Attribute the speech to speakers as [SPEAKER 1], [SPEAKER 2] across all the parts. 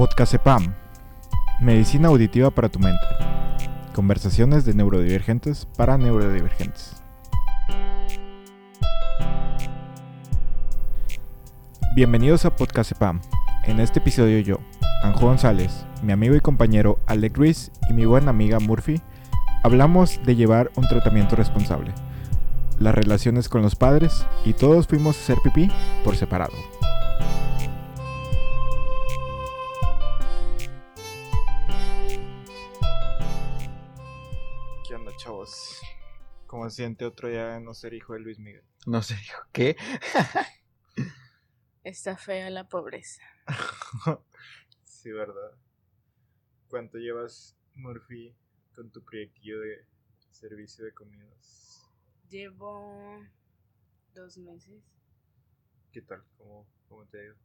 [SPEAKER 1] Podcast EPAM. Medicina auditiva para tu mente. Conversaciones de neurodivergentes para neurodivergentes. Bienvenidos a Podcast EPAM. En este episodio yo, Anjo González, mi amigo y compañero Alec Ruiz y mi buena amiga Murphy hablamos de llevar un tratamiento responsable, las relaciones con los padres y todos fuimos a hacer pipí por separado. ¿Cómo se siente otro día de no ser hijo de Luis Miguel?
[SPEAKER 2] No sé, dijo, ¿qué?
[SPEAKER 3] Está fea la pobreza.
[SPEAKER 1] sí, ¿verdad? ¿Cuánto llevas, Murphy, con tu proyectillo de servicio de comidas?
[SPEAKER 3] Llevo dos meses.
[SPEAKER 1] ¿Qué tal? ¿Cómo, cómo te ha ido?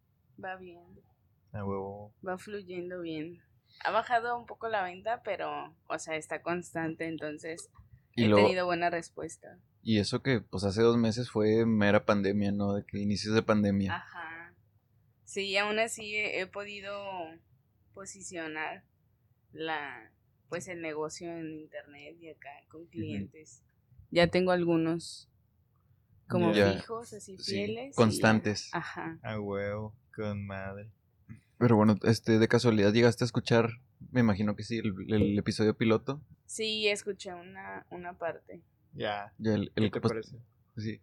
[SPEAKER 3] Va bien.
[SPEAKER 1] A huevo.
[SPEAKER 3] Va fluyendo bien. Ha bajado un poco la venta, pero, o sea, está constante, entonces
[SPEAKER 2] Y
[SPEAKER 3] he
[SPEAKER 2] luego-
[SPEAKER 3] tenido buena respuesta.
[SPEAKER 2] Y eso que, pues hace dos meses fue mera pandemia, ¿no? De que inicios de pandemia.
[SPEAKER 3] Ajá. Sí, aún así he, he podido posicionar la pues el negocio en internet y acá con clientes. Ya tengo algunos como
[SPEAKER 2] Ya.
[SPEAKER 3] fijos, así
[SPEAKER 2] Sí,
[SPEAKER 3] fieles. y-
[SPEAKER 2] constantes.
[SPEAKER 3] Ajá.
[SPEAKER 1] A huevo, con madre.
[SPEAKER 2] Pero bueno, este, de casualidad llegaste a escuchar, me imagino que sí, el, el episodio piloto.
[SPEAKER 3] Sí, escuché una, una parte.
[SPEAKER 1] Ya.
[SPEAKER 2] Ya el,
[SPEAKER 1] ¿Qué
[SPEAKER 2] el
[SPEAKER 1] te parece?
[SPEAKER 2] sí,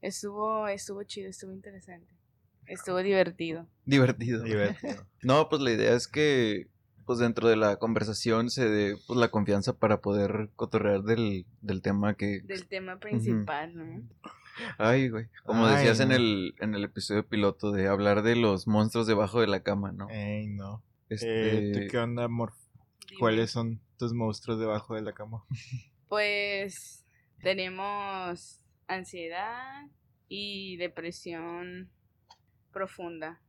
[SPEAKER 3] Estuvo, estuvo chido, estuvo interesante. Estuvo divertido.
[SPEAKER 2] divertido.
[SPEAKER 1] Divertido.
[SPEAKER 2] No, pues la idea es que, pues dentro de la conversación se dé pues, la confianza para poder cotorrear del, del tema que...
[SPEAKER 3] Del tema principal, ¿no?
[SPEAKER 2] Ay, güey. Como
[SPEAKER 1] Ay,
[SPEAKER 2] decías en, el, en el episodio piloto de hablar de los monstruos debajo de la cama, ¿no?
[SPEAKER 1] Ey, no.
[SPEAKER 2] Este,
[SPEAKER 1] Eh, ¿tú ¿Qué onda, amor?
[SPEAKER 3] Dime.
[SPEAKER 1] ¿Cuáles son tus monstruos debajo de la cama?
[SPEAKER 3] Pues tenemos ansiedad y depresión profunda.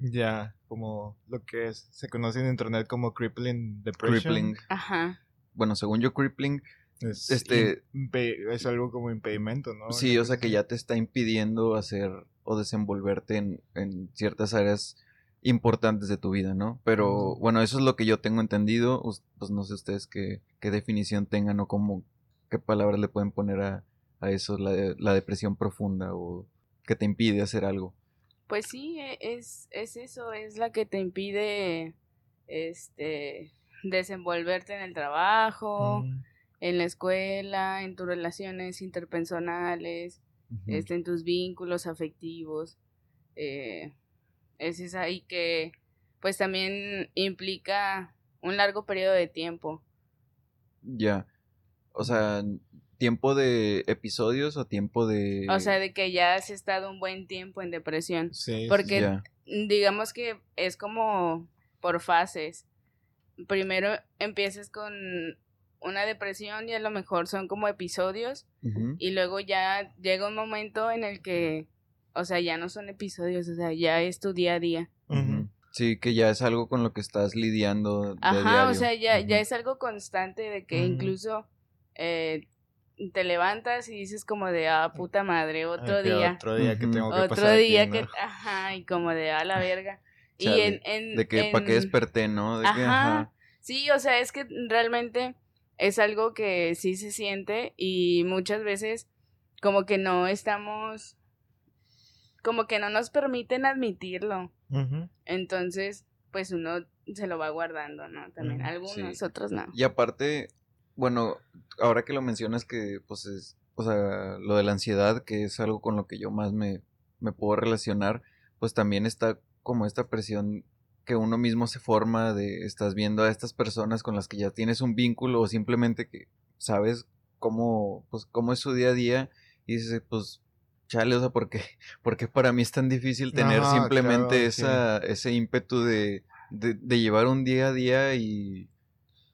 [SPEAKER 1] Ya, como lo que es, se conoce en internet como crippling depression.
[SPEAKER 2] crippling.
[SPEAKER 3] Ajá.
[SPEAKER 2] Bueno, según yo, crippling
[SPEAKER 1] Es,
[SPEAKER 2] Este-
[SPEAKER 1] es algo como impedimento, ¿no?
[SPEAKER 2] Sí, o sea que ya te está impidiendo hacer o desenvolverte en, en ciertas áreas importantes de tu vida, ¿no? Pero bueno, eso es lo que yo tengo entendido. Pues no sé ustedes qué, qué definición tengan o cómo, qué palabras le pueden poner a, a eso, la, la depresión profunda o que te impide hacer algo.
[SPEAKER 3] Pues sí, e- es, es eso, es la que te impide este desenvolverte en el trabajo,
[SPEAKER 1] Mm,
[SPEAKER 3] en la escuela, en tus relaciones interpersonales, este, en tus vínculos afectivos. eh, es esa y que pues también implica un largo periodo de tiempo.
[SPEAKER 2] Ya. O sea, tiempo de episodios o tiempo de...
[SPEAKER 3] O sea, de que ya has estado un buen tiempo en depresión.
[SPEAKER 1] Sí,
[SPEAKER 3] Porque
[SPEAKER 2] Ya.
[SPEAKER 3] digamos que es como por fases. Primero empiezas con una depresión y a lo mejor son como episodios y luego ya llega un momento en el que, o sea, ya no son episodios, o sea, ya es tu día a día.
[SPEAKER 2] Sí, que ya es algo con lo que estás lidiando de
[SPEAKER 3] Ajá,
[SPEAKER 2] diario.
[SPEAKER 3] o sea, ya, ya es algo constante de que incluso eh, te levantas y dices como de, ah, puta madre, otro
[SPEAKER 1] Ah,
[SPEAKER 3] día.
[SPEAKER 1] Otro día que tengo que
[SPEAKER 3] Otro
[SPEAKER 1] pasar aquí,
[SPEAKER 3] día
[SPEAKER 1] ¿no?
[SPEAKER 3] que, ajá, y como de, a la verga. Y en, en,
[SPEAKER 2] De que, ¿para qué desperté, no? De que,
[SPEAKER 3] ajá. Sí, o sea, es que realmente es algo que sí se siente y muchas veces como que no estamos, como que no nos permiten admitirlo. Entonces, pues uno se lo va guardando, ¿no? También algunos,
[SPEAKER 2] sí.
[SPEAKER 3] otros no.
[SPEAKER 2] Y aparte, bueno, ahora que lo mencionas que, pues, es, o sea, lo de la ansiedad, que es algo con lo que yo más me, me puedo relacionar, pues también está como esta presión que uno mismo se forma de, estás viendo a estas personas con las que ya tienes un vínculo o simplemente que sabes cómo, pues, cómo es su día a día y dices, pues, chale, o sea, ¿por qué, por qué para mí es tan difícil tener
[SPEAKER 1] Ajá,
[SPEAKER 2] simplemente
[SPEAKER 1] claro,
[SPEAKER 2] esa, ese ímpetu de, de, de llevar un día a día y,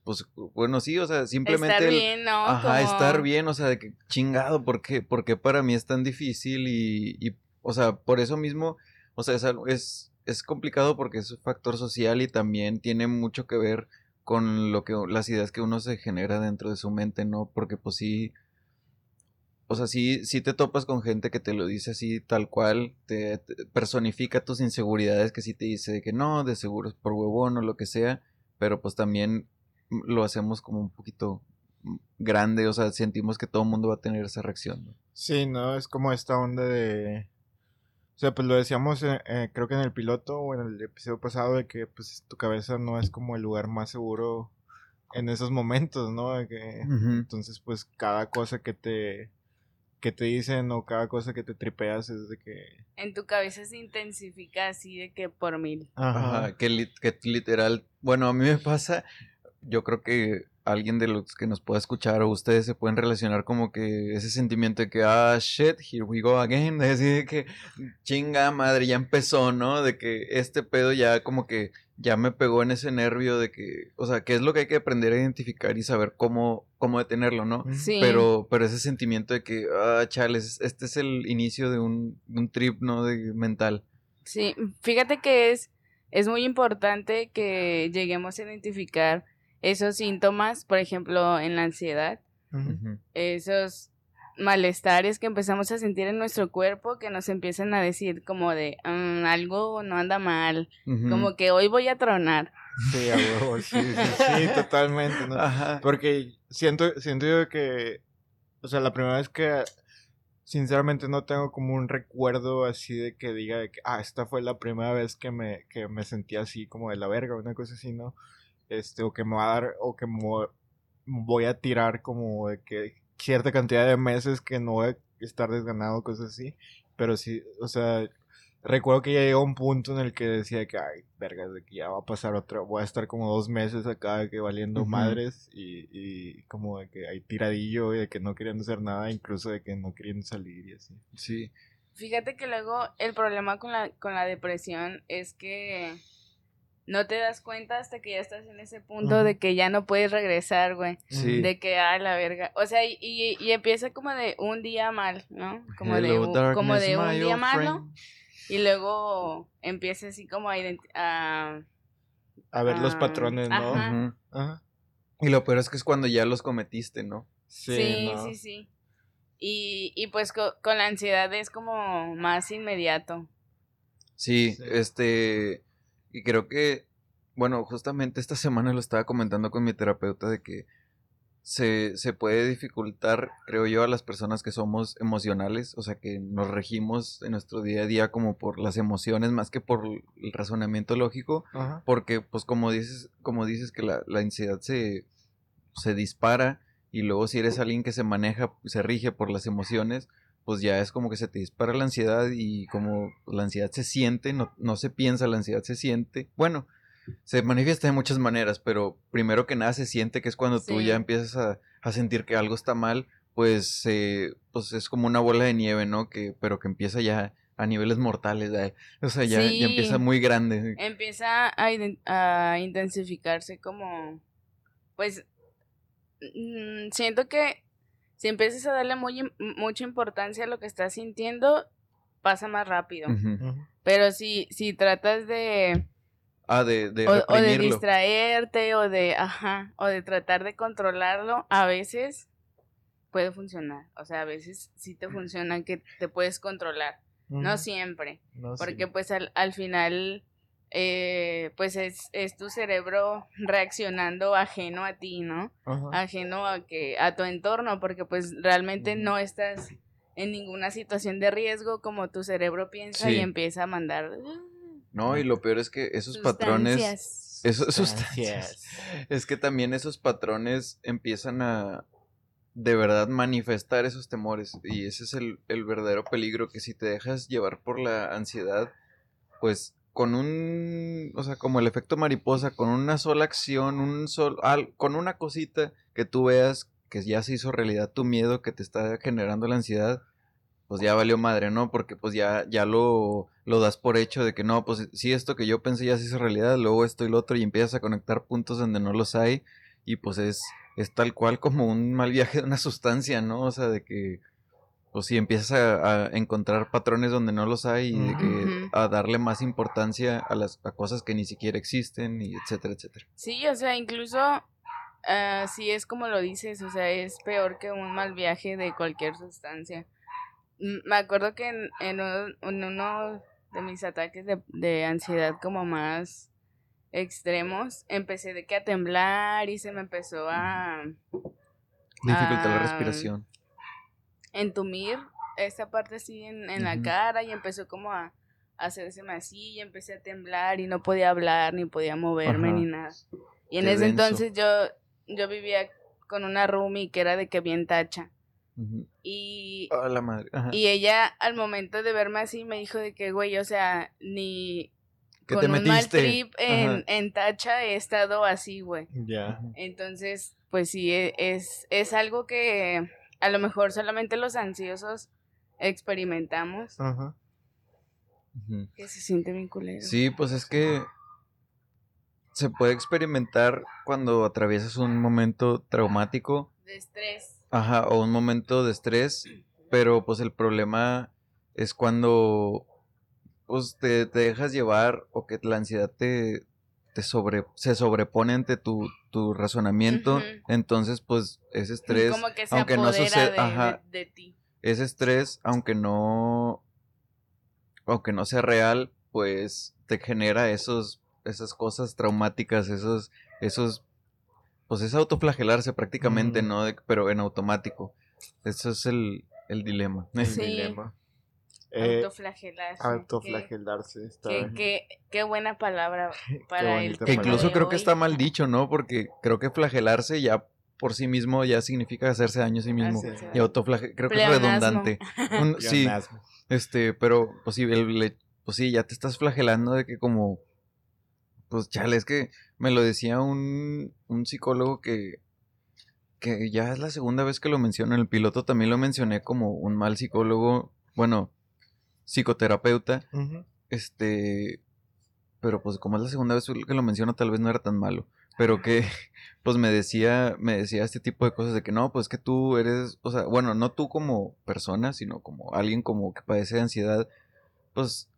[SPEAKER 2] pues, bueno, sí, o sea, simplemente...
[SPEAKER 3] Estar
[SPEAKER 2] el-
[SPEAKER 3] bien, ¿no?
[SPEAKER 2] Ajá,
[SPEAKER 3] Como-
[SPEAKER 2] estar bien, o sea, de que chingado, ¿por qué, por qué para mí es tan difícil? Y, y, o sea, por eso mismo, o sea, es, algo- es, es complicado porque es un factor social y también tiene mucho que ver con lo que las ideas que uno se genera dentro de su mente, ¿no? Porque pues sí, o sea, sí, sí te topas con gente que te lo dice así tal cual, te, personifica tus inseguridades, que sí te dice que no, de seguro es por huevón o lo que sea, pero pues también lo hacemos como un poquito grande, o sea, sentimos que todo el mundo va a tener esa reacción.
[SPEAKER 1] Sí, no, es como esta onda de... O sea, pues lo decíamos eh, eh, creo que en el piloto o en el episodio pasado de que pues tu cabeza no es como el lugar más seguro en esos momentos, ¿no? que, Entonces, pues cada cosa que te que te dicen o cada cosa que te tripeas es de que...
[SPEAKER 3] En tu cabeza se intensifica así de que por mil.
[SPEAKER 2] Ajá, que, que literal, bueno, a mí me pasa, yo creo que alguien de los que nos pueda escuchar o ustedes se pueden relacionar como que ese sentimiento de que, ah, shit, here we go again, de decir que chinga madre, ya empezó, ¿no? De que este pedo ya como que ya me pegó en ese nervio de que, o sea, que es lo que hay que aprender a identificar y saber cómo, cómo detenerlo, ¿no?
[SPEAKER 3] Sí.
[SPEAKER 2] Pero, pero ese sentimiento de que, ah, chales, este es el inicio de un, un trip, ¿no? De mental.
[SPEAKER 3] Sí, fíjate que es, es muy importante que lleguemos a identificar esos síntomas, por ejemplo, en la ansiedad, esos malestares que empezamos a sentir en nuestro cuerpo que nos empiezan a decir como de mm, algo no anda mal, como que hoy voy a tronar.
[SPEAKER 1] Sí, sí, sí, totalmente, ¿no? Porque siento, siento yo que, o sea, la primera vez que, sinceramente no tengo como un recuerdo así de que diga que, ah, esta fue la primera vez que me, que me sentí así como de la verga, una cosa así, ¿no? Este, o que me va a dar, o que me voy a tirar como de que cierta cantidad de meses que no voy a estar desganado, cosas así. Pero sí, o sea, recuerdo que ya llegó un punto en el que decía que, ay, vergas, de que ya va a pasar otra, voy a estar como dos meses acá que valiendo madres y, y, como de que hay tiradillo y de que no queriendo hacer nada, incluso de que no queriendo salir y así.
[SPEAKER 2] Sí.
[SPEAKER 3] Fíjate que luego el problema con la, con la depresión es que no te das cuenta hasta que ya estás en ese punto de que ya no puedes regresar, güey. Sí. De que, ah, la verga. O sea, y, y, empieza como de un día mal, ¿no? Como de, un, como de un día malo. Y luego empieza así como a...
[SPEAKER 1] A, a ver los patrones, ¿no?
[SPEAKER 2] Ajá. Y lo peor es que es cuando ya los cometiste, ¿no?
[SPEAKER 3] Sí, sí, sí, Y, y pues con la ansiedad es como más inmediato.
[SPEAKER 2] sí, este y creo que, bueno, justamente esta semana lo estaba comentando con mi terapeuta de que se, se puede dificultar, creo yo, a las personas que somos emocionales, o sea, que nos regimos en nuestro día a día como por las emociones más que por el razonamiento lógico, porque pues como dices, como dices que la, la ansiedad se, se dispara y luego si eres alguien que se maneja, se rige por las emociones, pues ya es como que se te dispara la ansiedad y como la ansiedad se siente, no, no se piensa, la ansiedad se siente. Bueno, se manifiesta de muchas maneras, pero primero que nada se siente que es cuando tú ya empiezas a, a, sentir que algo está mal, pues, eh, pues es como una bola de nieve, ¿no? Que, pero que empieza ya a niveles mortales, o sea, ya, ya, empieza muy grande.
[SPEAKER 3] Empieza a, a intensificarse como, pues, mm, siento que si empiezas a darle muy, mucha importancia a lo que estás sintiendo, pasa más rápido. Pero si, si tratas de...
[SPEAKER 2] Ah, de, de
[SPEAKER 3] o, o, de distraerte o de, ajá, o de tratar de controlarlo, a veces puede funcionar. O sea, a veces sí te funciona que te puedes controlar. No siempre. porque pues al, al final eh, pues es, es, tu cerebro reaccionando ajeno a ti, ¿no? Ajeno a que a tu entorno, porque pues realmente no estás en ninguna situación de riesgo como tu cerebro piensa y empieza a mandar.
[SPEAKER 2] No, y lo peor es que esos patrones, esos, sustancias, es que también esos patrones empiezan a de verdad manifestar esos temores y ese es el, el verdadero peligro que si te dejas llevar por la ansiedad, pues con un, o sea, como el efecto mariposa, con una sola acción, un sol, con una cosita que tú veas que ya se hizo realidad tu miedo que te está generando la ansiedad, pues ya valió madre, ¿no? Porque pues ya, ya lo, lo das por hecho de que no, pues si esto que yo pensé ya se hizo realidad, luego esto y lo otro y empiezas a conectar puntos donde no los hay y pues es, es tal cual como un mal viaje de una sustancia, ¿no? O sea, de que o si empiezas a, encontrar patrones donde no los hay y que, a darle más importancia a las cosas que ni siquiera existen y etcétera, etcétera.
[SPEAKER 3] Sí, o sea, incluso uh, sí es como lo dices, o sea, es peor que un mal viaje de cualquier sustancia. Me acuerdo que en, en, uno, de mis ataques de, de, ansiedad como más extremos, empecé de que a temblar y se me empezó a...
[SPEAKER 2] Dificultar la respiración.
[SPEAKER 3] Entumir esta parte así en, en la cara y empezó como a hacerse así y empecé a temblar y no podía hablar, ni podía moverme, ni nada. Y en ese entonces yo, yo vivía con una roomie que era de que bien tacha. Y,
[SPEAKER 2] la madre.
[SPEAKER 3] y ella al momento de verme así me dijo de que, güey, o sea, ni con un mal trip en, en, tacha he estado así, güey.
[SPEAKER 1] Ya.
[SPEAKER 3] Entonces, pues sí, e, es, es algo que a lo mejor solamente los ansiosos experimentamos. Ajá. Que se siente bien culero.
[SPEAKER 2] Sí, pues es que se puede experimentar cuando atraviesas un momento traumático.
[SPEAKER 3] De estrés.
[SPEAKER 2] Ajá, o un momento de estrés, pero pues el problema es cuando pues te, dejas llevar o que la ansiedad te, te sobre, se sobrepone ante tu, tu razonamiento, entonces pues ese estrés,
[SPEAKER 3] Como que se aunque no suceda, de ti.
[SPEAKER 2] Ese estrés, aunque no aunque no sea real, pues te genera esos, esas cosas traumáticas, esos, esos, pues es autoflagelarse prácticamente, ¿no? pero en automático. Eso es el, el dilema.
[SPEAKER 1] El dilema.
[SPEAKER 3] Eh, autoflagelarse.
[SPEAKER 1] Autoflagelarse.
[SPEAKER 3] Qué, qué, buena palabra para el
[SPEAKER 2] Que incluso creo que está mal dicho, ¿no? Porque creo que flagelarse ya por sí mismo ya significa hacerse daño a sí mismo. y autoflagelarse, creo que es redundante. sí, este, pero, pues sí, el, pues sí, ya te estás flagelando de que como, pues chale, es que me lo decía un, un psicólogo que, que ya es la segunda vez que lo menciono, en el piloto también lo mencioné como un mal psicólogo, bueno, psicoterapeuta, este, pero pues como es la segunda vez que lo menciono, tal vez no era tan malo, pero que pues me decía, me decía este tipo de cosas de que no, pues que tú eres, o sea, bueno, no tú como persona, sino como alguien como que padece de ansiedad, pues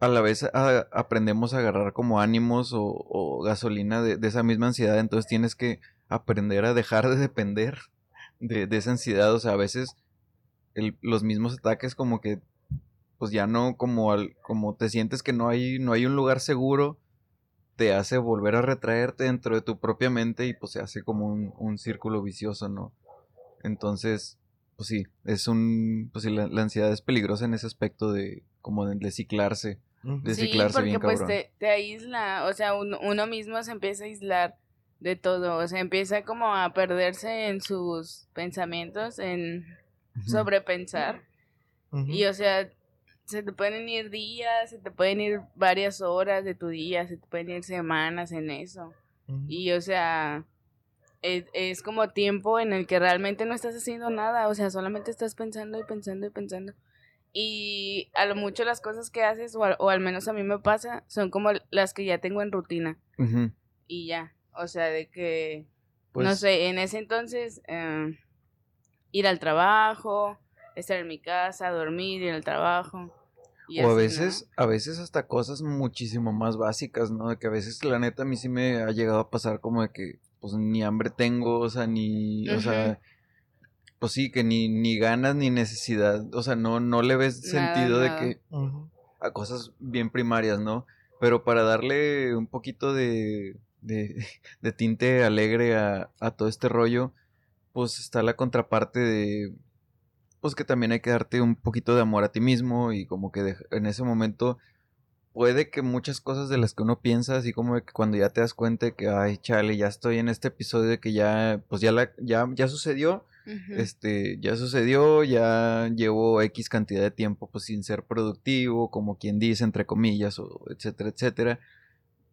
[SPEAKER 2] a la vez aprendemos a agarrar como ánimos o, gasolina de, esa misma ansiedad, entonces tienes que aprender a dejar de depender de, esa ansiedad, o sea, a veces los mismos ataques como que, pues ya no, como, al, como te sientes que no hay, no hay un lugar seguro, te hace volver a retraerte dentro de tu propia mente y pues se hace como un, círculo vicioso, ¿no? Entonces, pues sí, es un, pues sí, la, ansiedad es peligrosa en ese aspecto de como de, ciclarse, de ciclarse
[SPEAKER 3] bien pues te, te, aísla, o sea, uno, mismo se empieza a aislar de todo, o sea, empieza como a perderse en sus pensamientos, en sobrepensar. Y o sea, se te pueden ir días, se te pueden ir varias horas de tu día, se te pueden ir semanas en eso. Y o sea, es, como tiempo en el que realmente no estás haciendo nada, o sea, solamente estás pensando y pensando y pensando. Y a lo mucho las cosas que haces, o, al menos a mí me pasa, son como las que ya tengo en rutina. Y ya, o sea, de que, no pues sé, en ese entonces, eh, ir al trabajo, estar en mi casa, dormir, ir al trabajo
[SPEAKER 2] o a veces, a veces hasta cosas muchísimo más básicas, ¿no? De que a veces la neta a mí sí me ha llegado a pasar como de que pues ni hambre tengo, o sea, ni, o sea, pues sí, que ni, ni ganas ni necesidad, o sea, no, no le ves sentido de que a cosas bien primarias, ¿no? Pero para darle un poquito de, de, de tinte alegre a, a todo este rollo, pues está la contraparte de pues que también hay que darte un poquito de amor a ti mismo y como que en ese momento puede que muchas cosas de las que uno piensa, así como que cuando ya te das cuenta de que, ay, chale, ya estoy en este episodio de que ya, pues ya, la, ya, ya sucedió, este, ya sucedió, ya llevo X cantidad de tiempo pues sin ser productivo, como quien dice, entre comillas, o etcétera, etcétera,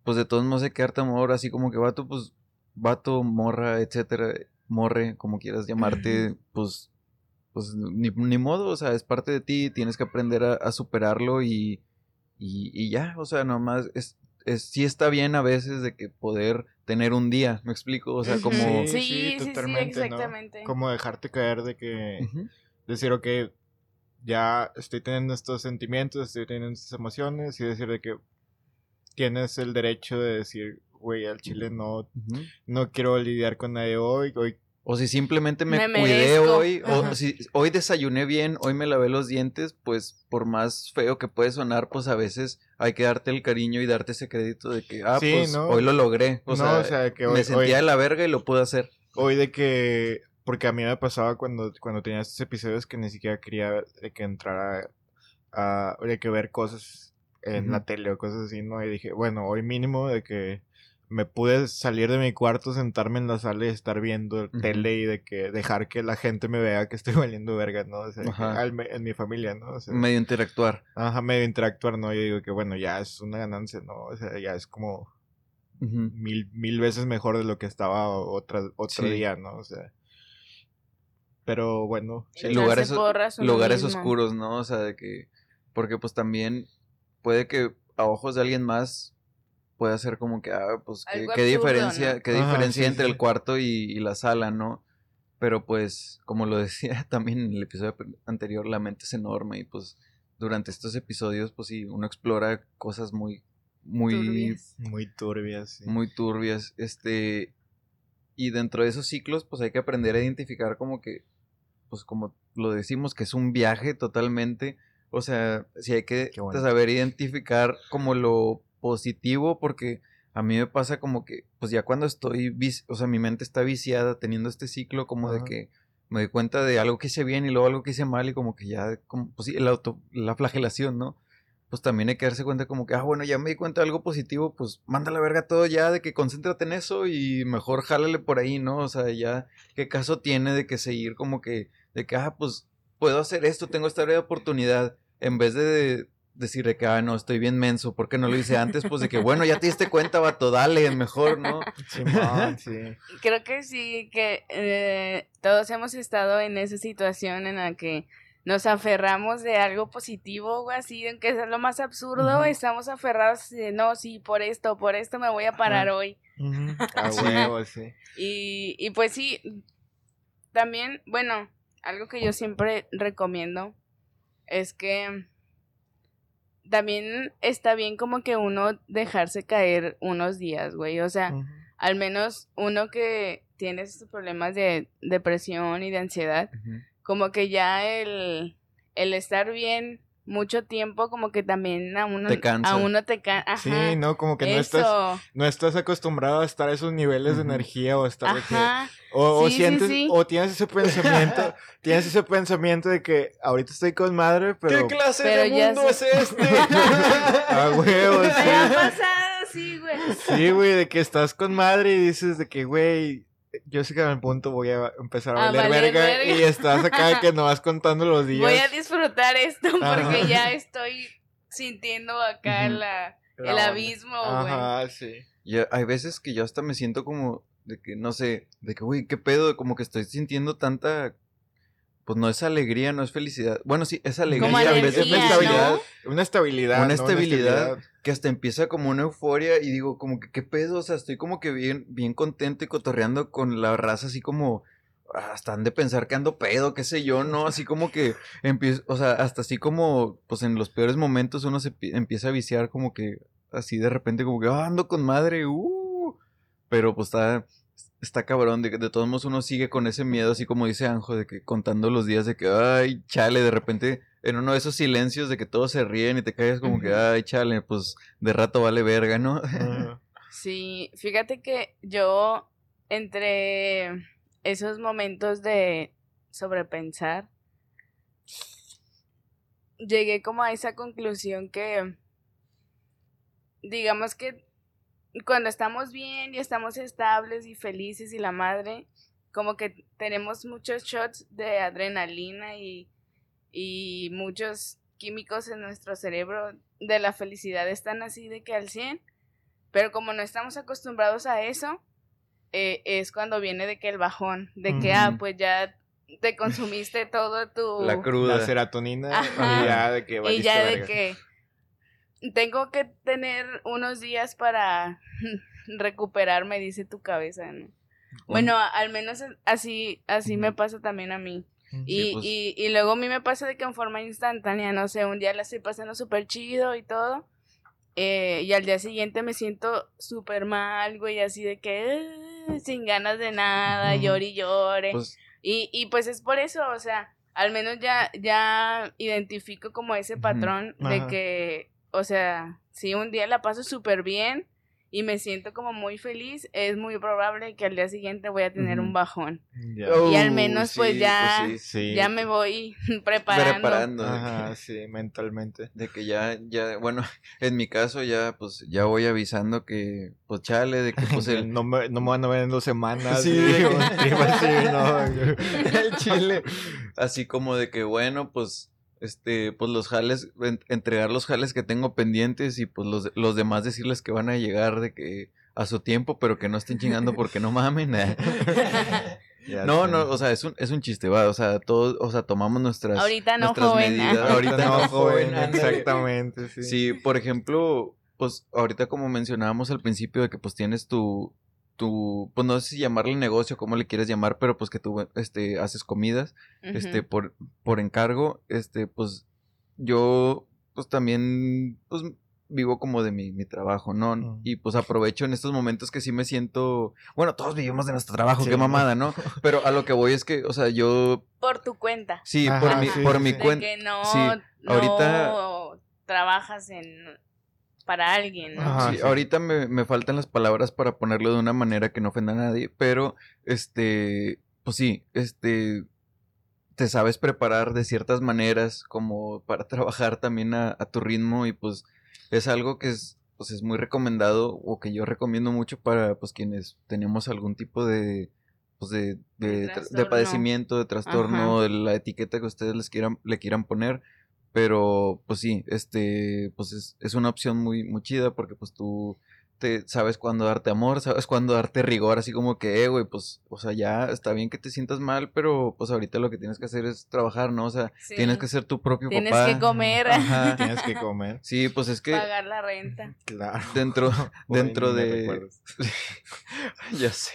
[SPEAKER 2] pues de todos modos hay que darte amor, así como que vato, pues, vato, morra, etcétera, morre, como quieras llamarte, pues pues ni, ni, modo, o sea, es parte de ti, tienes que aprender a, superarlo y, y, ya, o sea, nomás es, es, sí está bien a veces de que poder tener un día, me explico, o sea, como...
[SPEAKER 3] Sí, sí, totalmente, exactamente.
[SPEAKER 1] Como dejarte caer de que, decir, ok, ya estoy teniendo estos sentimientos, estoy teniendo estas emociones y decir de que tienes el derecho de decir, güey, al chile no, no quiero lidiar con nadie hoy, hoy
[SPEAKER 2] o si simplemente me, cuidé hoy, o si hoy desayuné bien, hoy me lavé los dientes, pues por más feo que puede sonar, pues a veces hay que darte el cariño y darte ese crédito de que, ah, pues hoy lo logré. O, sea, que me sentía de la verga y lo pude hacer.
[SPEAKER 1] Hoy de que, porque a mí me pasaba cuando, cuando tenía estos episodios que ni siquiera quería de que entrara a, de que ver cosas en la tele o cosas así, ¿no? Y dije, bueno, hoy mínimo de que me pude salir de mi cuarto, sentarme en la sala y estar viendo tele y de que dejar que la gente me vea que estoy valiendo verga, ¿no? O sea, en mi familia, ¿no?
[SPEAKER 2] medio interactuar.
[SPEAKER 1] Ajá, medio interactuar, ¿no? Yo digo que bueno, ya es una ganancia, ¿no? O sea, ya es como mil, mil veces mejor de lo que estaba otra, otro día, ¿no? O sea. Pero bueno.
[SPEAKER 2] lugares, lugares oscuros, ¿no? O sea, de que. Porque pues también puede que a ojos de alguien más puede ser como que, ah, pues, qué, diferencia, qué diferencia entre el cuarto y, la sala, ¿no? Pero pues, como lo decía también en el episodio anterior, la mente es enorme y pues durante estos episodios, pues sí, uno explora cosas muy, muy...
[SPEAKER 1] Turbias. Muy turbias,
[SPEAKER 2] Muy turbias, este... Y dentro de esos ciclos, pues hay que aprender a identificar como que, pues como lo decimos, que es un viaje totalmente. O sea, sí hay que saber identificar como lo positivo porque a mí me pasa como que, pues ya cuando estoy, o sea, mi mente está viciada teniendo este ciclo como de que me doy cuenta de algo que hice bien y luego algo que hice mal y como que ya, como, pues sí, el auto, la flagelación, ¿no? Pues también hay que darse cuenta como que, ah, bueno, ya me di cuenta de algo positivo, pues manda la verga todo ya, de que concéntrate en eso y mejor jálale por ahí, ¿no? O sea, ya, ¿qué caso tiene de que seguir como que, de que, ah, pues puedo hacer esto, tengo esta oportunidad, en vez de, decir de que, ah, no, estoy bien menso, ¿por qué no lo hice antes? Pues de que, bueno, ya te diste cuenta, vato, dale, mejor, ¿no?
[SPEAKER 3] sí. Creo que sí, que eh, todos hemos estado en esa situación en la que nos aferramos de algo positivo o así, aunque es lo más absurdo, estamos aferrados de, no, sí, por esto, por esto me voy a parar hoy.
[SPEAKER 1] A huevo, sí.
[SPEAKER 3] Y, y pues sí, también, bueno, algo que yo siempre recomiendo es que también está bien como que uno dejarse caer unos días, güey. O sea, al menos uno que tiene esos problemas de depresión y de ansiedad, como que ya el, el estar bien mucho tiempo como que también a uno
[SPEAKER 2] te cansa.
[SPEAKER 3] a uno te cansa
[SPEAKER 1] sí no como que no estás no estás acostumbrado a estar a esos niveles de energía o estar o, sientes o tienes ese pensamiento tienes ese pensamiento de que ahorita estoy con madre pero
[SPEAKER 2] qué clase de mundo es este
[SPEAKER 1] a huevo sí.
[SPEAKER 3] Me ha pasado sí güey.
[SPEAKER 1] Sí güey de que estás con madre y dices de que güey yo sé que en el punto voy a empezar a, valer, verga, y estás acá que no vas contando los días.
[SPEAKER 3] Voy a disfrutar esto porque ya estoy sintiendo acá la, el abismo, güey. Ajá,
[SPEAKER 2] sí. Y hay veces que yo hasta me siento como de que, no sé, de que, uy, qué pedo, como que estoy sintiendo tanta pues no es alegría, no es felicidad. Bueno, sí, es alegría
[SPEAKER 1] en vez de estabilidad. Una estabilidad.
[SPEAKER 2] Una estabilidad que hasta empieza como una euforia y digo, como que qué pedo, o sea, estoy como que bien, bien contento y cotorreando con la raza así como hasta han de pensar que ando pedo, qué sé yo, ¿no? Así como que empiezo, o sea, hasta así como, pues en los peores momentos uno se empieza a viciar como que así de repente como que ah, ando con madre, uh, pero pues está, está cabrón, de de todos modos uno sigue con ese miedo, así como dice Anjo, de que contando los días de que, ay, chale, de repente en uno de esos silencios de que todos se ríen y te caes como que, ay, chale, pues de rato vale verga, ¿no?
[SPEAKER 3] sí, fíjate que yo entre esos momentos de sobrepensar, llegué como a esa conclusión que, digamos que cuando estamos bien y estamos estables y felices y la madre, como que tenemos muchos shots de adrenalina y y muchos químicos en nuestro cerebro de la felicidad están así de que al 100, pero como no estamos acostumbrados a eso, eh, es cuando viene de que el bajón, de que, ah, pues ya te consumiste todo tu...
[SPEAKER 2] La cruda.
[SPEAKER 1] La serotonina y ya de que...
[SPEAKER 3] Y ya de que tengo que tener unos días para recuperarme, dice tu cabeza, ¿no? Bueno, al menos así, así me pasa también a mí. Y, pues. y, y, luego a mí me pasa de que en forma instantánea, no sé, un día la estoy pasando súper chido y todo. Eh, y al día siguiente me siento súper mal, güey, así de que sin ganas de nada, llore y llore.
[SPEAKER 2] Pues,
[SPEAKER 3] Y, y pues es por eso, o sea, al menos ya, ya identifico como ese patrón de que, o sea, si un día la paso súper bien y me siento como muy feliz, es muy probable que al día siguiente voy a tener un bajón.
[SPEAKER 1] Ya.
[SPEAKER 3] Y al menos, pues, ya-
[SPEAKER 2] sí.
[SPEAKER 1] Sí.
[SPEAKER 3] Ya me voy preparando.
[SPEAKER 2] preparando. de que-
[SPEAKER 1] Ajá, sí, mentalmente.
[SPEAKER 2] De que ya, ya, bueno, en mi caso ya, pues, ya voy avisando que, pues, chale, de que, pues, el,
[SPEAKER 1] No me, no me van a ver en dos semanas.
[SPEAKER 2] Sí,
[SPEAKER 1] Sí,
[SPEAKER 2] de que-
[SPEAKER 1] sí, no.
[SPEAKER 2] el chile, así como de que, bueno, pues, este, pues, los jales, en- entregar los jales que tengo pendientes y, pues, los, los demás decirles que van a llegar de que a su tiempo, pero que no estén chingando porque no mamen. eh.
[SPEAKER 1] Ya
[SPEAKER 2] No,
[SPEAKER 1] sé.
[SPEAKER 2] no, o sea, es un, es un chiste, va, o sea, todos, o sea, tomamos nuestras,
[SPEAKER 3] Ahorita no,
[SPEAKER 2] nuestras
[SPEAKER 3] joven.
[SPEAKER 2] medidas. Ahorita no, joven,
[SPEAKER 1] exactamente, sí.
[SPEAKER 2] Sí, por ejemplo, pues ahorita como mencionábamos al principio de que pues tienes tu, tu, pues no sé si llamarle negocio, cómo le quieres llamar, pero pues que tú, este, haces comidas, este, por, por encargo, este, pues yo, pues también, pues vivo como de mi, mi trabajo, ¿no?
[SPEAKER 1] Mm.
[SPEAKER 2] Y pues aprovecho en estos momentos que sí me siento, bueno, todos vivimos de nuestro trabajo,
[SPEAKER 1] Sí,
[SPEAKER 2] qué mamada, ¿no? Pero a lo que voy es que, o sea, yo,
[SPEAKER 3] Por tu cuenta.
[SPEAKER 2] sí,
[SPEAKER 1] Ajá,
[SPEAKER 2] por mi,
[SPEAKER 1] sí,
[SPEAKER 2] por
[SPEAKER 1] sí,
[SPEAKER 2] mi cuenta.
[SPEAKER 3] que no,
[SPEAKER 2] sí,
[SPEAKER 3] no
[SPEAKER 2] ahorita-
[SPEAKER 3] trabajas en para alguien, ¿no?
[SPEAKER 1] Ajá.
[SPEAKER 2] Sí,
[SPEAKER 1] sí.
[SPEAKER 2] ahorita me, me faltan las palabras para ponerlo de una manera que no ofenda a nadie, pero este, pues sí, este, te sabes preparar de ciertas maneras como para trabajar también a, a tu ritmo y pues es algo que es, pues es muy recomendado o que yo recomiendo mucho para pues quienes tenemos algún tipo de pues de, de,
[SPEAKER 3] De
[SPEAKER 2] padecimiento, de trastorno, de la etiqueta que ustedes les quieran, le quieran poner. Pero, pues sí, este, pues es, es una opción muy, muy chida porque pues tú te sabes cuándo darte amor, sabes cuándo darte rigor, así como que, eh, güey, pues, o sea, ya está bien que te sientas mal, pero pues ahorita lo que tienes que hacer es trabajar, ¿no? O sea,
[SPEAKER 3] Sí.
[SPEAKER 2] tienes que ser tu propio
[SPEAKER 3] Tienes
[SPEAKER 2] papá.
[SPEAKER 3] que comer,
[SPEAKER 2] Ajá.
[SPEAKER 1] Tienes que comer.
[SPEAKER 2] Sí, pues es que
[SPEAKER 3] pagar la renta.
[SPEAKER 1] Claro.
[SPEAKER 2] dentro, dentro de... ya sé.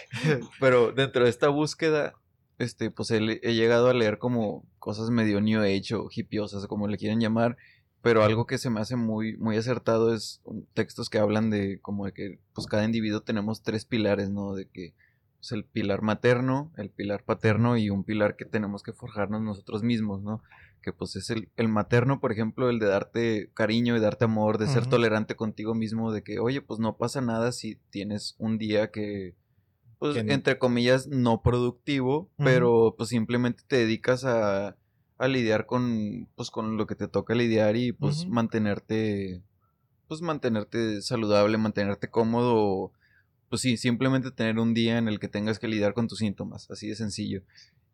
[SPEAKER 2] Pero dentro de esta búsqueda, este, pues he, he llegado a leer como cosas medio new age o hippiosas, como le quieren llamar. Pero algo que se me hace muy, muy acertado es textos que hablan de como de que pues cada individuo tenemos tres pilares, ¿no? De que pues, el pilar materno, el pilar paterno y un pilar que tenemos que forjarnos nosotros mismos, ¿no? Que pues es el, el materno, por ejemplo, el de darte cariño y darte amor, de ser tolerante contigo mismo, de que, oye, pues no pasa nada si tienes un día que, pues, entre comillas, no productivo, pero pues simplemente te dedicas a, a lidiar con, pues, con lo que te toca lidiar y pues mantenerte, pues mantenerte saludable, mantenerte cómodo, pues sí, simplemente tener un día en el que tengas que lidiar con tus síntomas, así de sencillo.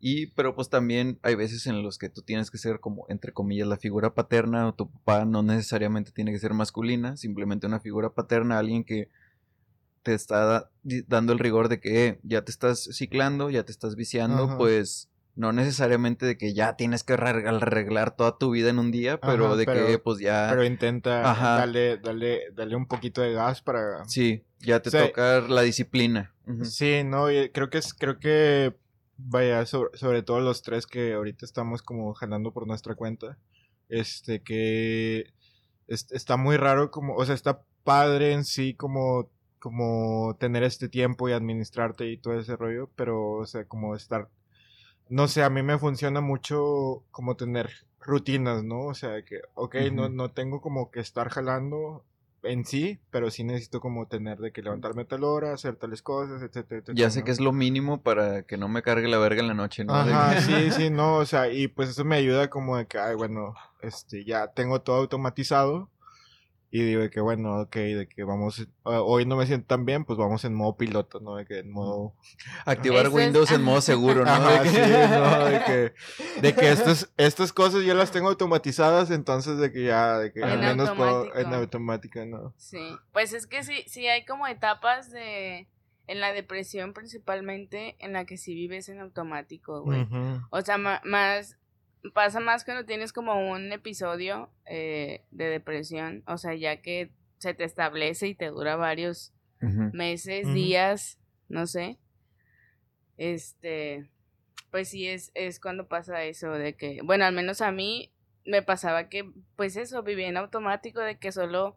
[SPEAKER 2] Y, pero pues también hay veces en los que tú tienes que ser como, entre comillas, la figura paterna o tu papá no necesariamente tiene que ser masculina, simplemente una figura paterna, alguien que te está dando el rigor de que eh, ya te estás ciclando, ya te estás viciando,
[SPEAKER 1] Ajá.
[SPEAKER 2] pues no necesariamente de que ya tienes que arreg- arreglar toda tu vida en un día, pero
[SPEAKER 1] Ajá,
[SPEAKER 2] de que pues ya,
[SPEAKER 1] Pero intenta
[SPEAKER 2] Ajá.
[SPEAKER 1] darle, darle, darle un poquito de gas para.
[SPEAKER 2] sí, ya te
[SPEAKER 1] O sea,
[SPEAKER 2] toca la disciplina.
[SPEAKER 1] Sí, no, creo que es, creo que vaya, sobre, sobre todo los tres que ahorita estamos como jalando por nuestra cuenta. Este que es- está muy raro como, o sea, está padre en sí como, como tener este tiempo y administrarte y todo ese rollo, pero o sea, como estar, no sé, a mí me funciona mucho como tener rutinas, ¿no? O sea, que, ok, no, no tengo como que estar jalando en sí, pero sí necesito como tener de que levantarme a tal hora, hacer tales cosas, etcétera, etcétera.
[SPEAKER 2] Ya sé
[SPEAKER 1] ¿no?
[SPEAKER 2] que es lo mínimo para que no me cargue la verga en la noche, ¿no?
[SPEAKER 1] Ajá, sí, sí, no, o sea, y pues eso me ayuda como de que, ay, bueno, este, ya tengo todo automatizado y digo de que, bueno, ok, de que vamos, ah, hoy no me siento tan bien, pues vamos en modo piloto, ¿no? De que en modo...
[SPEAKER 2] Activar
[SPEAKER 3] Eso es-
[SPEAKER 2] Windows en modo seguro, ¿no?
[SPEAKER 1] Ajá,
[SPEAKER 2] De que-
[SPEAKER 1] sí, no, de que, de que estas, estas cosas yo las tengo automatizadas, entonces de que ya, de que al
[SPEAKER 3] En
[SPEAKER 1] menos puedo, en automática, ¿no?
[SPEAKER 3] Sí, pues es que sí, sí hay como etapas de, en la depresión principalmente, en la que sí vives en automático, güey. O sea, más, pasa más cuando tienes como un episodio eh, de depresión, o sea, ya que se te establece y te dura varios meses, días, no sé. Este, pues sí es, es cuando pasa eso de que, bueno, al menos a mí me pasaba que, pues eso, vivía en automático de que solo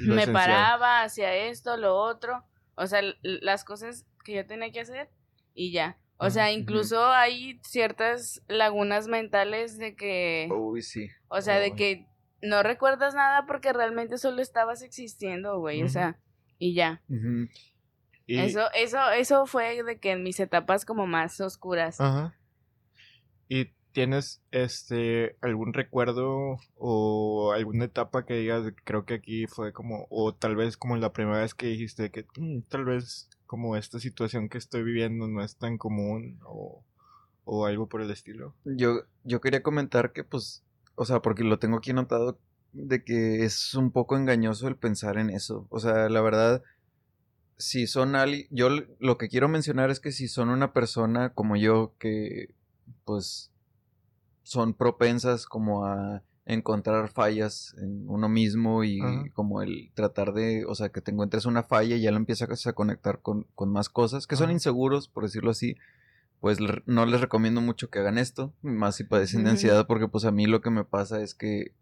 [SPEAKER 3] me paraba, hacía esto, lo otro, o sea, las cosas que yo tenía que hacer y ya. O sea, incluso hay ciertas lagunas mentales de que...
[SPEAKER 2] Uy, sí.
[SPEAKER 3] O sea, de que no recuerdas nada porque realmente solo estabas existiendo, güey. O sea, y ya. Eso, eso, eso fue de que en mis etapas como más oscuras.
[SPEAKER 1] Ajá. ¿Y tienes este algún recuerdo o alguna etapa que digas creo que aquí fue como o tal vez como la primera vez que dijiste que mm, tal vez como esta situación que estoy viviendo no es tan común o, o algo por el estilo?
[SPEAKER 2] Yo yo quería comentar que pues o sea, porque lo tengo aquí anotado de que es un poco engañoso el pensar en eso. O sea, la verdad si son alguien, yo lo que quiero mencionar es que si son una persona como yo que pues son propensas como a encontrar fallas en uno mismo y como el tratar de, o sea, que te encuentres una falla y ya lo empiezas a conectar con, con más cosas que son inseguros, por decirlo así, pues no les recomiendo mucho que hagan esto, más si padecen de ansiedad, porque pues a mí lo que me pasa es que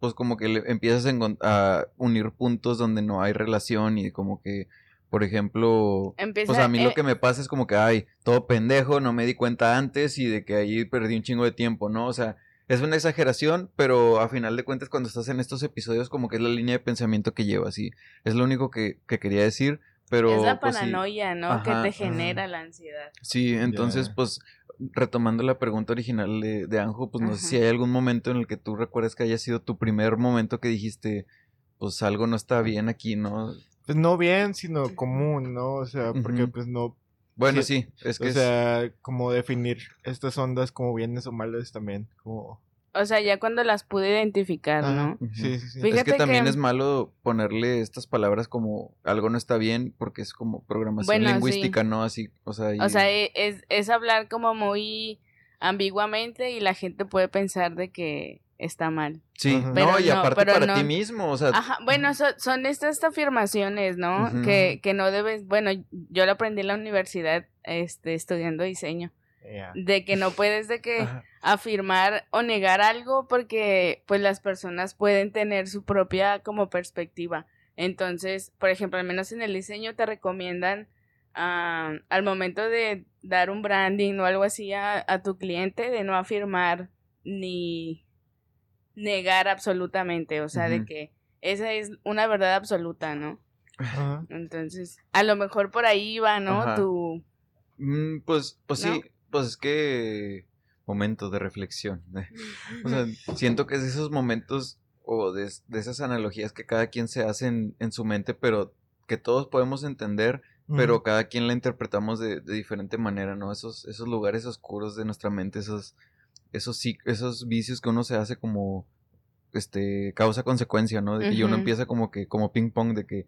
[SPEAKER 2] pues como que le empiezas a unir puntos donde no hay relación y como que por ejemplo, pues a mí lo eh que me pasa es como que, ay, todo pendejo, no me di cuenta antes y de que ahí perdí un chingo de tiempo, ¿no? O sea, es una exageración, pero a final de cuentas cuando estás en estos episodios como que es la línea de pensamiento que llevas y es lo único que, quería decir, pero...
[SPEAKER 3] Es la pues paranoia, ¿no? que te genera la ansiedad.
[SPEAKER 2] Sí, entonces pues retomando la pregunta original de, de Anjo, pues no sé si hay algún momento en el que tú recuerdes que haya sido tu primer momento que dijiste, pues algo no está bien aquí, ¿no?
[SPEAKER 1] pues no bien, sino común, ¿no? O sea, porque pues no...
[SPEAKER 2] Bueno, sí, es que...
[SPEAKER 1] O sea, como definir estas ondas como bienes o malas también, como...
[SPEAKER 3] O sea, ya cuando las pude identificar, ¿no?
[SPEAKER 1] Sí, sí, sí.
[SPEAKER 2] es que también es malo ponerle estas palabras como algo no está bien porque es como programación lingüística, ¿no? Así, o sea...
[SPEAKER 3] O sea, e, es, es hablar como muy ambiguamente y la gente puede pensar de que está mal.
[SPEAKER 2] Sí, no, y aparte para ti mismo, o sea.
[SPEAKER 3] Ajá, bueno, son estas afirmaciones, ¿no? que, que no debes, bueno, yo lo aprendí en la universidad, este, estudiando diseño. De que no puedes de que afirmar o negar algo porque pues las personas pueden tener su propia como perspectiva. Entonces, por ejemplo, al menos en el diseño te recomiendan ah, al momento de dar un branding o algo así a, a tu cliente de no afirmar ni negar absolutamente, o sea, de que esa es una verdad absoluta, ¿no? Entonces, a lo mejor por ahí va, ¿no? Tu...
[SPEAKER 2] Mm, pues, pues sí, pues es que momentos de reflexión. o sea, siento que es esos momentos o de, esas analogías que cada quien se hace en, su mente, pero que todos podemos entender, pero cada quien la interpretamos de, de, diferente manera, ¿no? Esos, esos lugares oscuros de nuestra mente, esos, esos, esos vicios que uno se hace como este causa-consecuencia, ¿no? De que uno empieza como que, como ping pong, de que,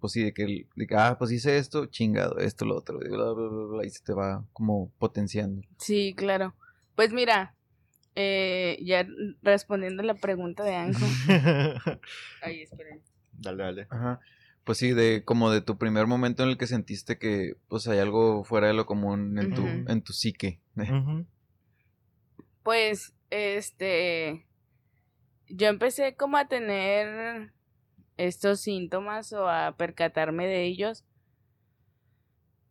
[SPEAKER 2] pues sí, de que, de que, ah, pues hice esto, chingado, esto, lo otro, y, bla, bla, bla, y se te va como potenciando.
[SPEAKER 3] Sí, claro. Pues mira, eh, ya respondiendo a la pregunta de Anjo. Ay, esperen.
[SPEAKER 1] Dale, dale.
[SPEAKER 2] Ajá. Pues sí, de como de tu primer momento en el que sentiste que pues hay algo fuera de lo común en tu, en tu psique.
[SPEAKER 3] Pues, este, yo empecé como a tener estos síntomas o a percatarme de ellos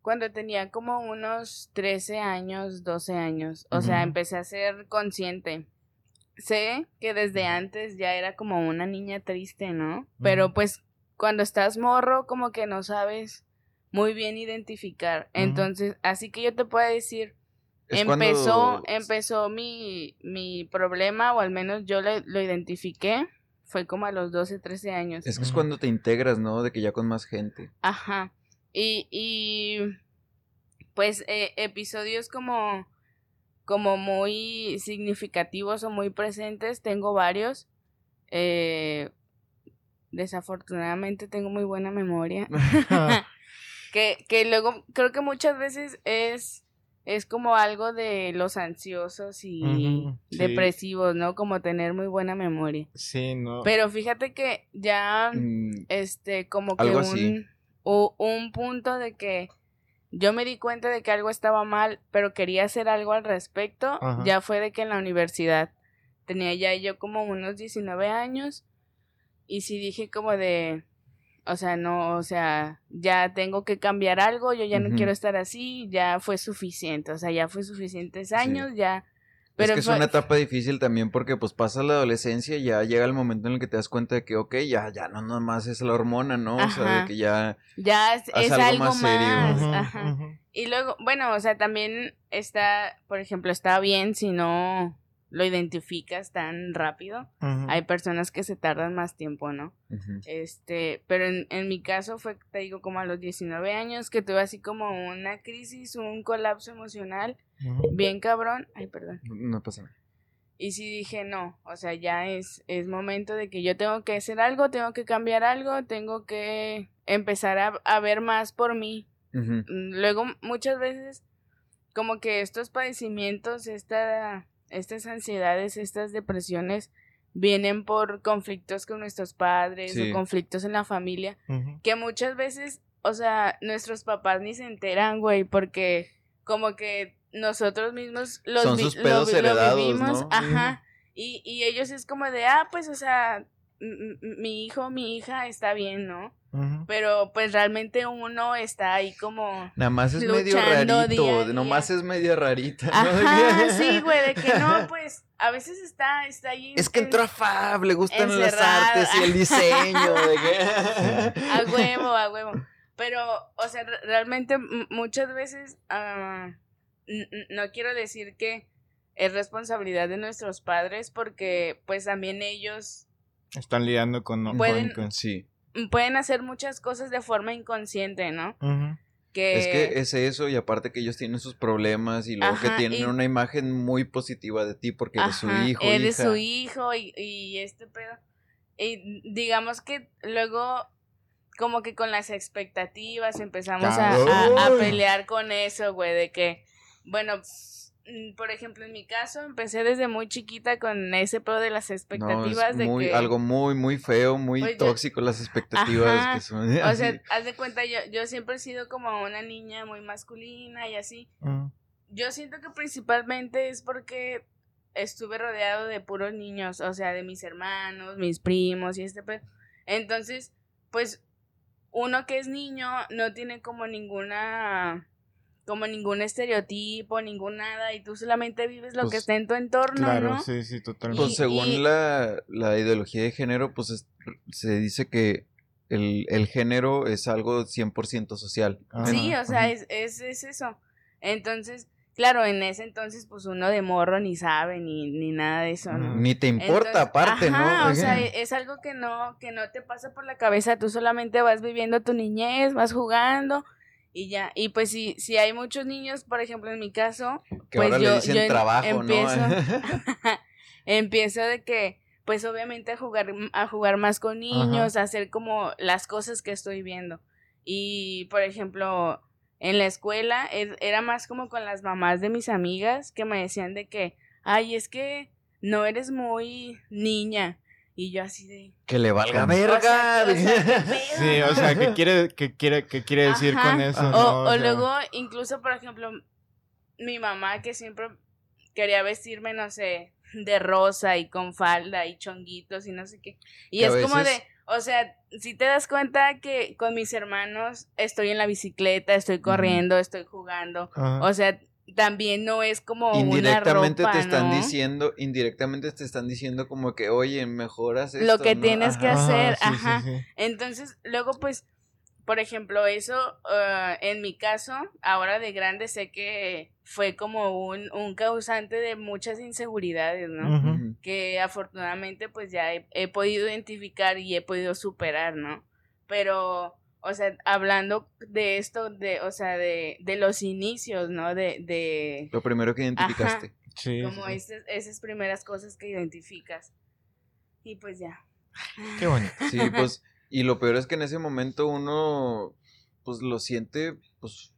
[SPEAKER 3] cuando tenía como unos 13 años, 12 años. O sea, empecé a ser consciente. Sé que desde antes ya era como una niña triste, ¿no? Pero pues cuando estás morro como que no sabes muy bien identificar. Entonces, así que yo te puedo decir empezó, empezó mi, mi problema, o al menos yo lo identifiqué, fue como a los 12, 13 años.
[SPEAKER 2] Es que es cuando te integras, ¿no? De que ya con más gente.
[SPEAKER 3] Ajá. Y, y pues eh, episodios como, como muy significativos o muy presentes, tengo varios. Eh, desafortunadamente tengo muy buena memoria. que, que luego creo que muchas veces es es como algo de los ansiosos y depresivos, ¿no? Como tener muy buena memoria.
[SPEAKER 1] Sí, no.
[SPEAKER 3] Pero fíjate que ya, mm, este, como que un, un punto de que yo me di cuenta de que algo estaba mal, pero quería hacer algo al respecto, ya fue de que en la universidad tenía ya yo como unos 19 años y sí dije como de, o sea, no, o sea, ya tengo que cambiar algo, yo ya no quiero estar así, ya fue suficiente, o sea, ya fue suficientes años, ya
[SPEAKER 2] es que es una etapa difícil también porque pues pasa la adolescencia y ya llega el momento en el que te das cuenta de que, ok, ya, ya no nomás es la hormona, ¿no? O sea, de que ya...
[SPEAKER 3] Ya es, algo, más, serio. Y luego, bueno, o sea, también está, por ejemplo, está bien si no lo identificas tan rápido. Hay personas que se tardan más tiempo, ¿no? Este, pero en, en, mi caso fue, te digo, como a los 19 años que tuve así como una crisis, un colapso emocional, bien cabrón. Ay, perdón.
[SPEAKER 2] No pasa nada.
[SPEAKER 3] Y sí dije, no, o sea, ya es, es momento de que yo tengo que hacer algo, tengo que cambiar algo, tengo que empezar a, a ver más por mí. Luego, muchas veces, como que estos padecimientos, esta estas ansiedades, estas depresiones vienen por conflictos con nuestros padres o conflictos en la familia, que muchas veces, o sea, nuestros papás ni se enteran, güey, porque como que nosotros mismos los
[SPEAKER 2] Son sus pedos heredados, vivimos,
[SPEAKER 3] ajá, y, y ellos es como de, ah, pues, o sea, mi hijo, mi hija está bien, ¿no? Pero pues realmente uno está ahí como.
[SPEAKER 2] Nada más es medio rarito, nomás es medio rarita.
[SPEAKER 3] Ajá, sí, güey, de que no, pues a veces está, está ahí.
[SPEAKER 2] Es que entró a Fab, le gustan las artes y el diseño. de que...
[SPEAKER 3] a huevo, a huevo. Pero, o sea, realmente muchas veces, uh, no quiero decir que es responsabilidad de nuestros padres porque pues también ellos
[SPEAKER 1] están lidiando con,
[SPEAKER 3] pueden,
[SPEAKER 1] con
[SPEAKER 2] sí
[SPEAKER 3] pueden hacer muchas cosas de forma inconsciente, ¿no?
[SPEAKER 2] que... Es que es eso, y aparte que ellos tienen sus problemas y luego que tienen una imagen muy positiva de ti porque eres su hijo.
[SPEAKER 3] Eres su hijo y, y este pedo. Y digamos que luego como que con las expectativas empezamos a, a, pelear con eso, güey, de que, bueno, Mm, por ejemplo, en mi caso, empecé desde muy chiquita con ese pedo de las expectativas de
[SPEAKER 2] muy,
[SPEAKER 3] que...
[SPEAKER 2] Algo muy, muy feo, muy pues tóxico las expectativas que son...
[SPEAKER 3] O sea, haz de cuenta, yo, yo siempre he sido como una niña muy masculina y así. Mm. Yo siento que principalmente es porque estuve rodeado de puros niños, o sea, de mis hermanos, mis primos y este pedo. Entonces, pues, uno que es niño no tiene como ninguna como ningún estereotipo, ningún nada, y tú solamente vives lo que pues, está en tu entorno, claro,
[SPEAKER 1] sí, sí, totalmente.
[SPEAKER 2] Pues según la, la, ideología de género, pues se dice que el, el, género es algo 100% social.
[SPEAKER 3] sí, o sea, es, es, es, eso. Entonces, claro, en ese entonces, pues uno de morro ni sabe, ni, ni nada de eso, ¿no?
[SPEAKER 2] Ni te importa, aparte,
[SPEAKER 3] ¿no? O sea, es algo que no, que no te pasa por la cabeza, tú solamente vas viviendo tu niñez, vas jugando, y ya, y pues si, si hay muchos niños, por ejemplo en mi caso, pues yo, yo trabajo, empiezo, empiezo de que, pues obviamente a jugar, a jugar más con niños, a hacer como las cosas que estoy viendo. Y por ejemplo, en la escuela era más como con las mamás de mis amigas que me decían de que, ay, es que no eres muy niña. Y yo así de...
[SPEAKER 2] Que le valga verga.
[SPEAKER 1] sí, o sea, ¿qué quiere, qué quiere, qué quiere decir con eso?
[SPEAKER 3] O, luego, incluso, por ejemplo, mi mamá que siempre quería vestirme, no sé, de rosa y con falda y chonguitos y no sé qué. Y es como de, o sea, si te das cuenta que con mis hermanos estoy en la bicicleta, estoy corriendo, estoy jugando. O sea, también no es como
[SPEAKER 2] indirectamente
[SPEAKER 3] una
[SPEAKER 2] te están diciendo indirectamente te están diciendo como que oye mejoras esto,
[SPEAKER 3] lo que tienes que hacer ajá. entonces luego pues por ejemplo eso ah, en mi caso ahora de grande sé que fue como un, un causante de muchas inseguridades no que afortunadamente pues ya he podido identificar y he podido superar no pero o sea, hablando de esto, de, o sea, de, de los inicios, ¿no? De, de...
[SPEAKER 2] Lo primero que identificaste.
[SPEAKER 3] Sí, como Esas, primeras cosas que identificas. Y pues ya.
[SPEAKER 1] Qué bonito.
[SPEAKER 2] Sí, pues, y lo peor es que en ese momento uno, pues lo siente, pues,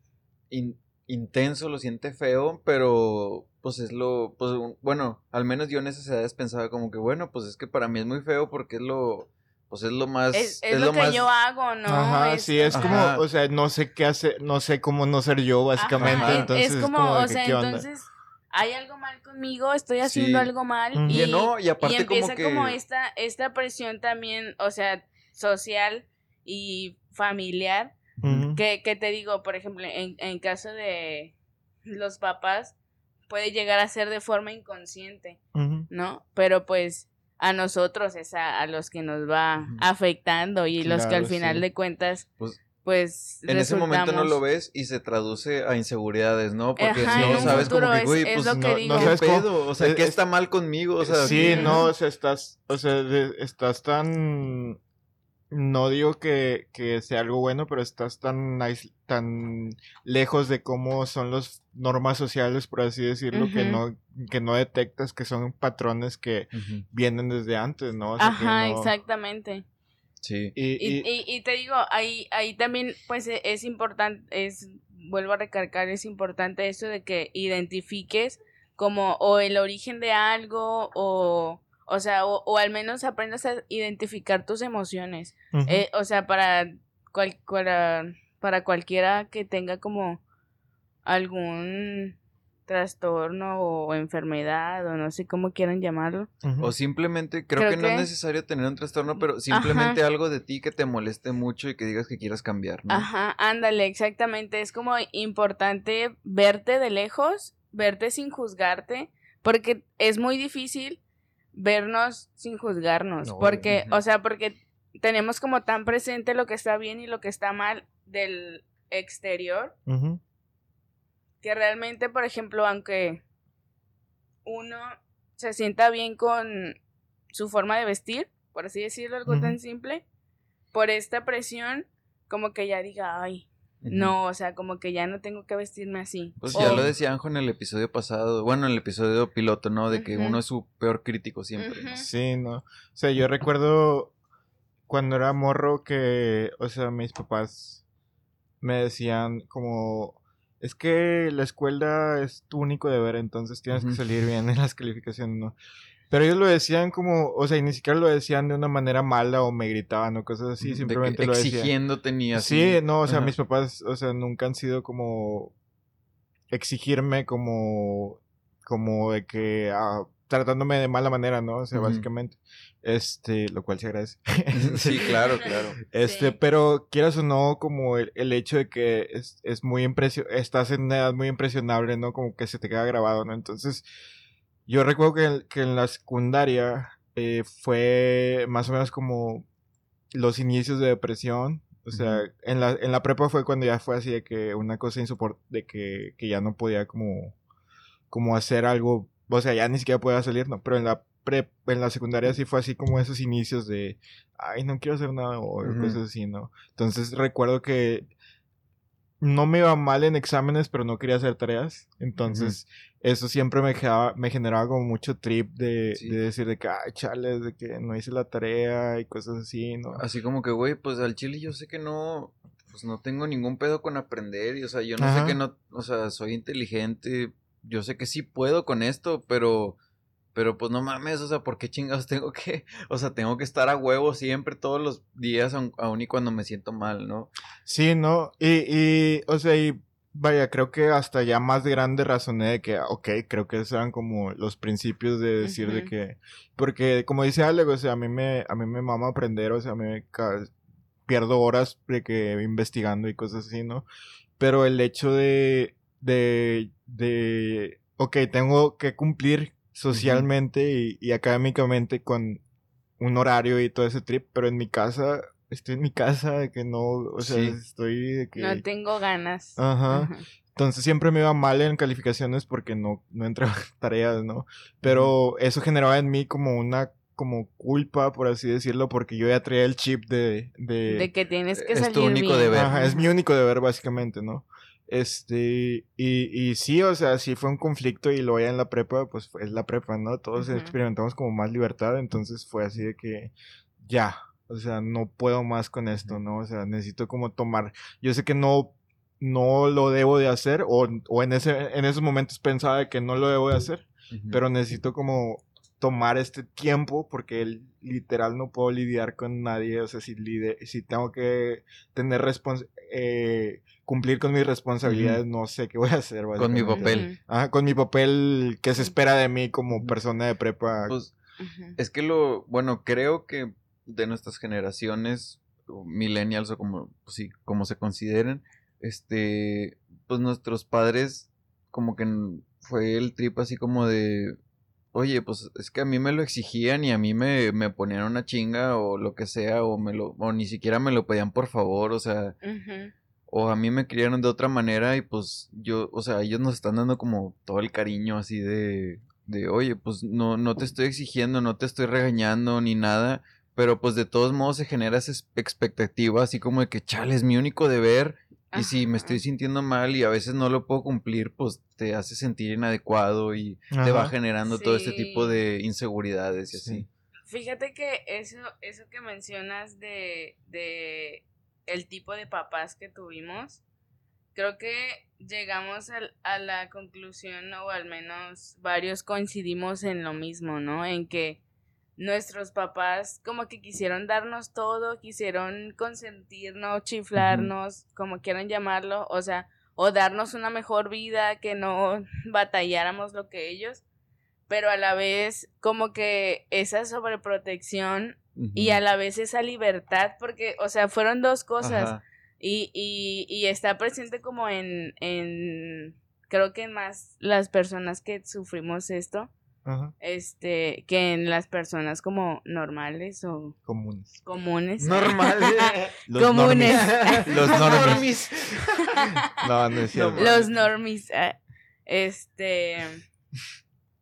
[SPEAKER 2] intenso, lo siente feo, pero pues es lo, pues, bueno, al menos yo en esas edades pensaba como que, bueno, pues es que para mí es muy feo porque es lo pues es lo más...
[SPEAKER 3] Es, lo, que yo hago, ¿no?
[SPEAKER 1] Ajá, sí, es como, o sea, no sé qué hacer, no sé cómo no ser yo, básicamente, entonces...
[SPEAKER 3] Es como, o sea, entonces, hay algo mal conmigo, estoy haciendo
[SPEAKER 2] Sí.
[SPEAKER 3] algo mal. Y,
[SPEAKER 2] Y no, y aparte
[SPEAKER 3] y empieza
[SPEAKER 2] como
[SPEAKER 3] esta, esta presión también, o sea, social y familiar,
[SPEAKER 1] Ujú.
[SPEAKER 3] que, que te digo, por ejemplo, en, en caso de los papás, puede llegar a ser de forma inconsciente. ¿no? Pero pues a nosotros es a, a los que nos va afectando y los que al final
[SPEAKER 1] sí.
[SPEAKER 3] de cuentas,
[SPEAKER 2] Pues,
[SPEAKER 3] pues...
[SPEAKER 2] en ese momento no lo ves y se traduce a inseguridades, ¿no? Porque
[SPEAKER 3] Ajá,
[SPEAKER 2] si no sabes como que, güey,
[SPEAKER 3] es
[SPEAKER 2] pues
[SPEAKER 3] que
[SPEAKER 2] no,
[SPEAKER 3] digo.
[SPEAKER 2] no
[SPEAKER 1] sabes
[SPEAKER 2] ¿qué
[SPEAKER 1] cómo-
[SPEAKER 2] pedo? O sea,
[SPEAKER 1] es-
[SPEAKER 2] ¿qué
[SPEAKER 1] es-
[SPEAKER 2] está mal conmigo? O sea,
[SPEAKER 1] sí,
[SPEAKER 2] ¿qué-
[SPEAKER 1] no, o sea, estás, o sea, de- estás tan, no digo que, que sea algo bueno, pero estás tan, tan lejos de cómo son las normas sociales, por así decirlo, que no, que no detectas que son patrones que vienen desde antes, ¿no? O sea, que
[SPEAKER 3] Ajá,
[SPEAKER 1] no-
[SPEAKER 3] exactamente.
[SPEAKER 2] Sí.
[SPEAKER 1] Y,
[SPEAKER 3] Y,
[SPEAKER 1] y-
[SPEAKER 3] y, y te digo, ahí, ahí también, pues e- es importante, es, vuelvo a recargar, es importante eso de que identifiques como o el origen de algo o, o sea, o, o al menos aprendas a identificar tus emociones. Eh, o sea, para, cual, para, para cualquiera que tenga como algún trastorno o enfermedad o no sé cómo quieran llamarlo.
[SPEAKER 2] O simplemente, creo,
[SPEAKER 3] Creo
[SPEAKER 2] que, no es necesario tener un trastorno, pero simplemente algo de ti que te moleste mucho y que digas que quieras cambiar, ¿no?
[SPEAKER 3] Ajá, ándale, exactamente. Es como importante verte de lejos, verte sin juzgarte, porque es muy difícil vernos sin juzgarnos,
[SPEAKER 1] No,
[SPEAKER 3] porque, o sea, porque tenemos como tan presente lo que está bien y lo que está mal del exterior, que realmente, por ejemplo, aunque uno se sienta bien con su forma de vestir, por así decirlo, algo tan simple, por esta presión, como que ya diga, ay, No, o sea, como que ya no tengo que vestirme así.
[SPEAKER 2] Pues
[SPEAKER 3] O-
[SPEAKER 2] ya lo decía Anjo en el episodio pasado, bueno, en el episodio piloto, ¿no? De que uno es su peor crítico siempre.
[SPEAKER 1] Sí, no. O sea, yo recuerdo cuando era morro que, o sea, mis papás me decían como, es que la escuela es tu único deber, entonces tienes que salir bien en las calificaciones, ¿no? Pero ellos lo decían como, o sea, y ni siquiera lo decían de una manera mala o me gritaban o cosas así,
[SPEAKER 2] De que
[SPEAKER 1] simplemente lo decían.
[SPEAKER 2] exigiéndote ni así.
[SPEAKER 1] Sí, no, o sea,
[SPEAKER 2] Ajá.
[SPEAKER 1] mis papás, o sea, nunca han sido como exigirme como, como de que, ah, tratándome de mala manera, ¿no? O sea, básicamente, este, lo cual se agradece.
[SPEAKER 2] Sí, claro, claro.
[SPEAKER 1] Este,
[SPEAKER 3] Sí.
[SPEAKER 1] pero quieras o no, como el, el hecho de que es, es muy impresio estás en una edad muy impresionable, ¿no? Como que se te queda grabado, ¿no? Entonces, yo recuerdo que, que en la secundaria eh, fue más o menos como los inicios de depresión. O sea, en, la, en la prepa fue cuando ya fue así de que una cosa insoportable, de que, que ya no podía como, como hacer algo, o sea, ya ni siquiera podía salir, ¿no? Pero en la prep, en la secundaria sí fue así como esos inicios de, ay, no quiero hacer nada o cosas así, ¿no? Entonces recuerdo que no me iba mal en exámenes, pero no quería hacer tareas. Entonces, eso siempre me, generaba- me generaba como mucho trip de,
[SPEAKER 2] Sí.
[SPEAKER 1] de decir de que, ay, chales, de que no hice la tarea y cosas así, ¿no?
[SPEAKER 2] Así como que, güey, pues al chile yo sé que no, pues no tengo ningún pedo con aprender y, o sea, yo no
[SPEAKER 1] Ajá.
[SPEAKER 2] sé que no, o sea, soy inteligente, yo sé que sí puedo con esto, pero, pero pues no mames, o sea, ¿por qué chingados tengo que, o sea, tengo que estar a huevo siempre, todos los días, aun, aun y cuando me siento mal, ¿no?
[SPEAKER 1] Sí, ¿no? Y, y, o sea, y vaya, creo que hasta ya más de grande razoné de que, ok, creo que esos eran como los principios de decir de que, porque como dice Alex, o sea, a mí me, a mí me mama aprender, o sea, a mí me pierdo horas de que investigando y cosas así, ¿no? Pero el hecho de, de, de, ok, tengo que cumplir socialmente y, y académicamente con un horario y todo ese trip, pero en mi casa, estoy en mi casa de que no, o sea,
[SPEAKER 2] Sí.
[SPEAKER 1] estoy de que...
[SPEAKER 3] No tengo ganas.
[SPEAKER 1] Ajá.
[SPEAKER 3] Ajá.
[SPEAKER 1] Entonces siempre me iba mal en calificaciones porque no, no entraba en tareas, ¿no? Pero eso generaba en mí como una como culpa, por así decirlo, porque yo ya traía el chip de... de,
[SPEAKER 3] De que tienes que
[SPEAKER 2] Es tu
[SPEAKER 3] salir
[SPEAKER 2] único
[SPEAKER 3] bien.
[SPEAKER 2] deber.
[SPEAKER 1] Ajá, es mi único deber básicamente, ¿no? Este, y, y sí, o sea, sí fue un conflicto y luego ya en la prepa, pues es la prepa, ¿no? Todos experimentamos como más libertad, entonces fue así de que ya, o sea, no puedo más con esto, ¿no? O sea, necesito como tomar, yo sé que no, no lo debo de hacer, o, o en, ese, en esos momentos pensaba de que no lo debo de hacer, pero necesito como tomar este tiempo porque él, literal no puedo lidiar con nadie, o sea, si, si tengo que tener eh, cumplir con mis responsabilidades, no sé qué voy a hacer.
[SPEAKER 2] Con mi papel.
[SPEAKER 1] Ajá, con mi papel que se espera de mí como persona de prepa.
[SPEAKER 2] Pues, es que lo, bueno, creo que de nuestras generaciones, millennials o como, pues sí, como se consideren, este, pues nuestros padres como que fue el trip así como de, oye, pues es que a mí me lo exigían y a mí me, me ponían una chinga o lo que sea, o me lo, o ni siquiera me lo pedían por favor, o sea, o a mí me criaron de otra manera y pues yo, o sea, ellos nos están dando como todo el cariño así de, de, oye, pues no, no te estoy exigiendo, no te estoy regañando ni nada, pero pues de todos modos se genera esa expectativa así como de que, chale, es mi único deber y si me estoy sintiendo mal y a veces no lo puedo cumplir, pues te hace sentir inadecuado y te va generando todo este tipo de inseguridades y así.
[SPEAKER 3] Fíjate que eso, eso que mencionas de, de el tipo de papás que tuvimos, creo que llegamos a, a la conclusión, o al menos varios coincidimos en lo mismo, ¿no? En que nuestros papás como que quisieron darnos todo, quisieron consentirnos, chiflarnos, como quieran llamarlo, o sea, o darnos una mejor vida, que no batalláramos lo que ellos, pero a la vez como que esa sobreprotección y a la vez esa libertad, porque, o sea, fueron dos cosas y, y, y está presente como en, en, creo que en más las personas que sufrimos esto, este, que en las personas como normales o
[SPEAKER 1] comunes.
[SPEAKER 3] Comunes.
[SPEAKER 2] Normales.
[SPEAKER 3] Los comunes.
[SPEAKER 1] Los normis. no, no es cierto.
[SPEAKER 3] Los normis. Ah, este.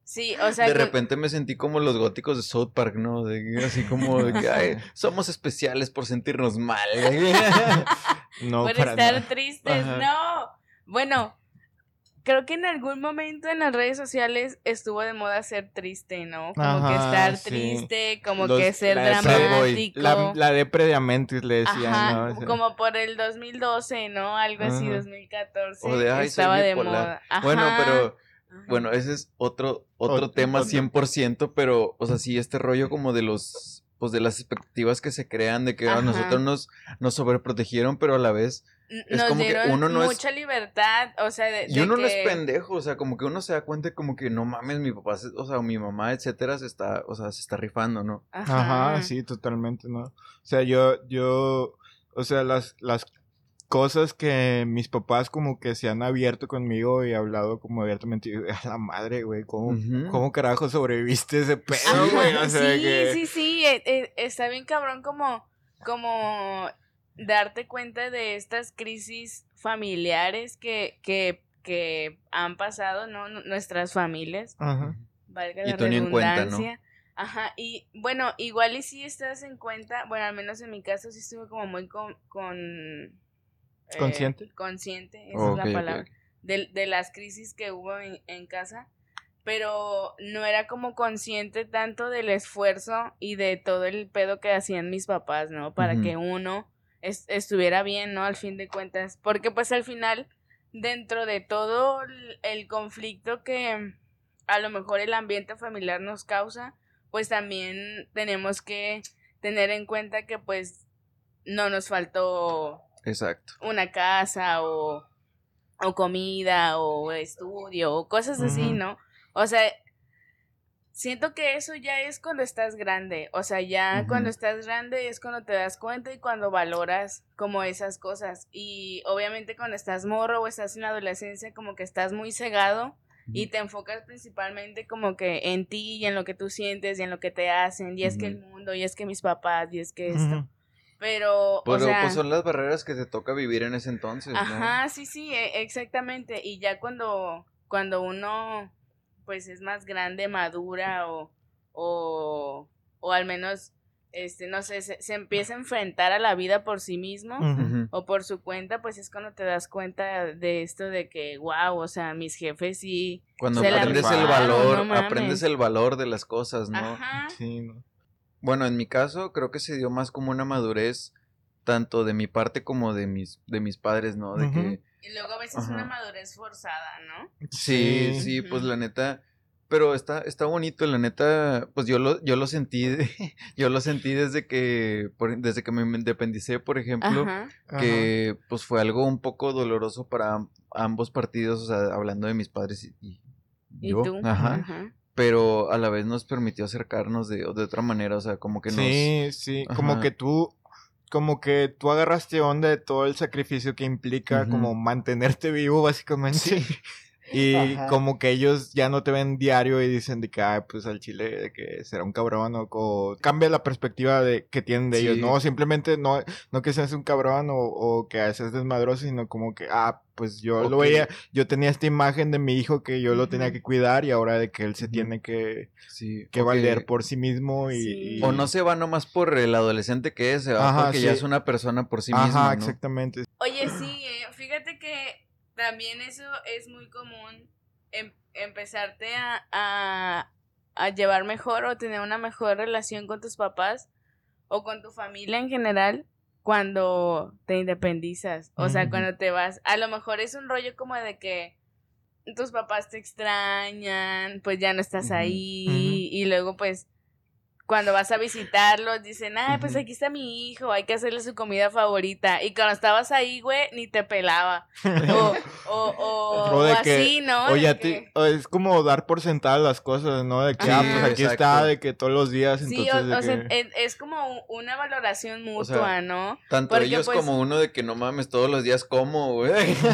[SPEAKER 3] Sí, o sea.
[SPEAKER 2] De repente me sentí como los góticos de South Park, ¿no? así como de que somos especiales por sentirnos mal.
[SPEAKER 3] no, por estar tristes. No. Bueno, creo que en algún momento en las redes sociales estuvo de moda ser triste, ¿no? Como que estar triste, como que ser dramático.
[SPEAKER 1] La, la de Amentis le decían,
[SPEAKER 3] ¿no? como por el 2012, ¿no? Algo así, 2014. O de, estaba de moda.
[SPEAKER 2] Bueno, pero... Bueno, ese es otro, otro tema 100%, pero, o sea, sí, este rollo como de los, pues de las expectativas que se crean de que a nosotros nos, nos sobreprotegieron, pero a la vez
[SPEAKER 3] es nos como dieron que uno no mucha libertad, o sea, de,
[SPEAKER 2] y uno no es pendejo, o sea, como que uno se da cuenta como que no mames, mi papá, o sea, mi mamá, etcétera, se está, o sea, se está rifando, ¿no?
[SPEAKER 1] Ajá, sí, totalmente, ¿no? O sea, yo, yo, o sea, las, las cosas que mis papás como que se han abierto conmigo y hablado como abiertamente, y, a la madre, güey, ¿cómo, ¿cómo carajo sobreviviste ese pedo, güey? O
[SPEAKER 3] sea, sí, sí, sí, eh, eh, está bien cabrón como, como darte cuenta de estas crisis familiares que, que, que han pasado, ¿no? Nuestras familias. Ajá. Valga la redundancia. Ajá, y bueno, igual y si estás en cuenta, bueno, al menos en mi caso sí estuve como muy con... con
[SPEAKER 1] eh, ¿Consciente?
[SPEAKER 3] Consciente, esa es la palabra. De, de, las crisis que hubo en, en casa pero no era como consciente tanto del esfuerzo y de todo el pedo que hacían mis papás, ¿no? Para que uno estuviera bien, ¿no? Al fin de cuentas, porque pues al final, dentro de todo el conflicto que a lo mejor el ambiente familiar nos causa, pues también tenemos que tener en cuenta que pues no nos faltó
[SPEAKER 2] Exacto.
[SPEAKER 3] una casa o, o comida o estudio o cosas así, ¿no? O sea, siento que eso ya es cuando estás grande, o sea, ya cuando estás grande es cuando te das cuenta y cuando valoras como esas cosas. Y obviamente cuando estás morro o estás en la adolescencia como que estás muy cegado y te enfocas principalmente como que en ti y en lo que tú sientes y en lo que te hacen y es que el mundo y es que mis papás y es que esto. Pero,
[SPEAKER 2] o sea, pues son las barreras que te toca vivir en ese entonces.
[SPEAKER 3] Ajá, sí, sí, e, exactamente. Y ya cuando, cuando uno pues es más grande, madura o, o, o al menos, este, no sé, se, empieza a enfrentar a la vida por sí mismo o por su cuenta, pues es cuando te das cuenta de esto de que, wow, o sea, mis jefes sí.
[SPEAKER 2] Cuando aprendes el valor, aprendes el valor de las cosas, ¿no? Sí, ¿no? Bueno, en mi caso creo que se dio más como una madurez tanto de mi parte como de mis, de mis padres, ¿no? De que
[SPEAKER 3] y luego a veces una madurez forzada, ¿no?
[SPEAKER 2] Sí, sí, pues la neta. Pero está, está bonito, la neta, pues yo lo, yo lo sentí, yo lo sentí desde que, desde que me independicé, por ejemplo, que pues fue algo un poco doloroso para ambos partidos, o sea, hablando de mis padres y, yo. Ajá. Pero a la vez nos permitió acercarnos de, de otra manera, o sea, como que nos...
[SPEAKER 1] Sí, sí, como que tú como que tú agarraste onda de todo el sacrificio que implica como mantenerte vivo básicamente. Y como que ellos ya no te ven diario y dicen de que, pues al chile, de que será un cabrón o, cambia la perspectiva de que tienen de ellos, ¿no? Simplemente no, no que seas un cabrón o, que seas desmadroso, sino como que, ah, pues yo lo veía, yo tenía esta imagen de mi hijo que yo lo tenía que cuidar y ahora de que él se tiene que, que valer por sí mismo y,
[SPEAKER 2] O no se va nomás por el adolescente que es, se va porque ya es una persona por sí mismo. Ajá,
[SPEAKER 1] exactamente.
[SPEAKER 3] Oye, sí, eh, fíjate que también eso es muy común, em, empezarte a, a, llevar mejor o tener una mejor relación con tus papás o con tu familia en general cuando te independizas. O sea, cuando te vas, a lo mejor es un rollo como de que tus papás te extrañan, pues ya no estás ahí y luego pues cuando vas a visitarlos, dicen, ay, pues aquí está mi hijo, hay que hacerle su comida favorita. Y cuando estabas ahí, güey, ni te pelaba. O, o, o, así, ¿no?
[SPEAKER 1] O ya te, es como dar por sentadas las cosas, ¿no? De que, ah, pues aquí está, de que todos los días.
[SPEAKER 3] Sí, o, sea, es, como una valoración mutua, ¿no?
[SPEAKER 2] Tanto ellos pues como uno de que no mames, todos los días como, güey.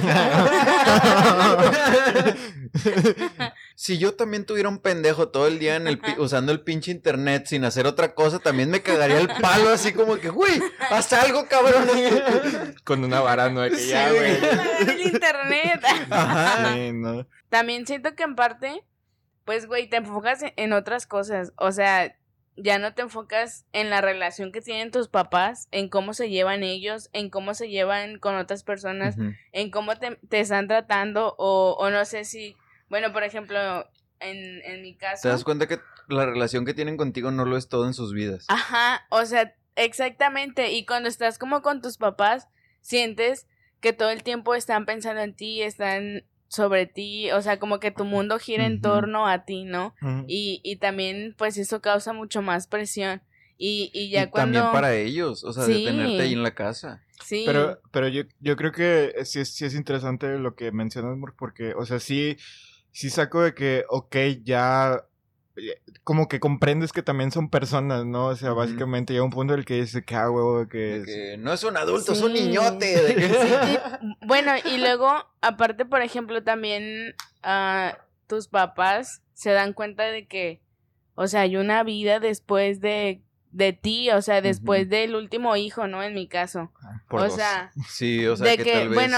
[SPEAKER 2] si yo también tuviera un pendejo todo el día en el usando el pinche internet sin hacer otra cosa, también me cagaría el palo así como que, güey, haz algo, cabrón.
[SPEAKER 1] Con una vara no que ya, güey.
[SPEAKER 3] el internet. Ajá. También siento que en parte, pues, güey, te enfocas en otras cosas. O sea, ya no te enfocas en la relación que tienen tus papás, en cómo se llevan ellos, en cómo se llevan con otras personas, en cómo te, están tratando o, o no sé si bueno, por ejemplo, en, en mi caso.
[SPEAKER 2] ¿Te das cuenta que la relación que tienen contigo no lo es todo en sus vidas?
[SPEAKER 3] Ajá, o sea, exactamente. Y cuando estás como con tus papás, sientes que todo el tiempo están pensando en ti, están sobre ti, o sea, como que tu mundo gira en torno a ti, ¿no? y, y también, pues eso causa mucho más presión. Y, y ya cuando...
[SPEAKER 2] También para ellos, o sea, de tenerte ahí en la casa.
[SPEAKER 3] Sí.
[SPEAKER 1] Pero, pero yo, yo creo que sí es, sí es interesante lo que mencionas, porque, o sea, sí sí saco de que, ok, ya eh, como que comprendes que también son personas, ¿no? O sea, básicamente llega un punto en el que dice que, ah, huevo, que,
[SPEAKER 2] que no es un adulto, es un niñote.
[SPEAKER 3] bueno, y luego, aparte, por ejemplo, también uh, tus papás se dan cuenta de que, o sea, hay una vida después de, de ti, o sea, después del último hijo, ¿no? En mi caso. Ah, o sea,
[SPEAKER 2] sí, o sea, de que,
[SPEAKER 3] bueno,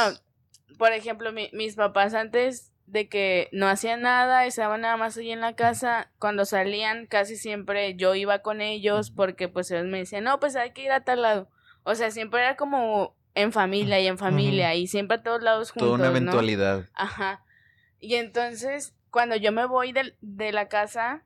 [SPEAKER 3] por ejemplo, mis papás antes de que no hacían nada, estaban nada más allí en la casa. Cuando salían, casi siempre yo iba con ellos porque pues ellos me decían, no, pues hay que ir a tal lado. O sea, siempre era como en familia y en familia y siempre a todos lados juntos.
[SPEAKER 2] Toda una eventualidad.
[SPEAKER 3] Ajá. Y entonces, cuando yo me voy de, de la casa,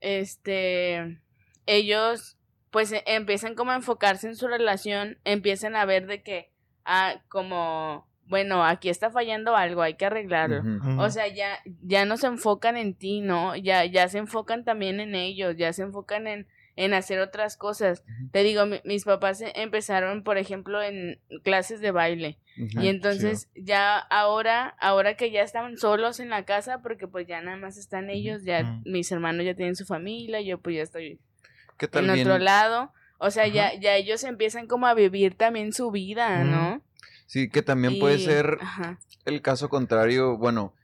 [SPEAKER 3] este, ellos pues e, empiezan como a enfocarse en su relación, empiezan a ver de que, ah, como bueno, aquí está fallando algo, hay que arreglarlo. O sea, ya, ya no se enfocan en ti, ¿no? Ya, ya se enfocan también en ellos, ya se enfocan en, en hacer otras cosas. Te digo, mis papás e, empezaron, por ejemplo, en clases de baile. Y entonces ya ahora, ahora que ya estaban solos en la casa, porque pues ya nada más están ellos, ya mis hermanos ya tienen su familia, yo pues ya estoy en otro lado. O sea, ya, ya ellos empiezan como a vivir también su vida, ¿no?
[SPEAKER 2] Sí, que también puede ser el caso contrario, bueno,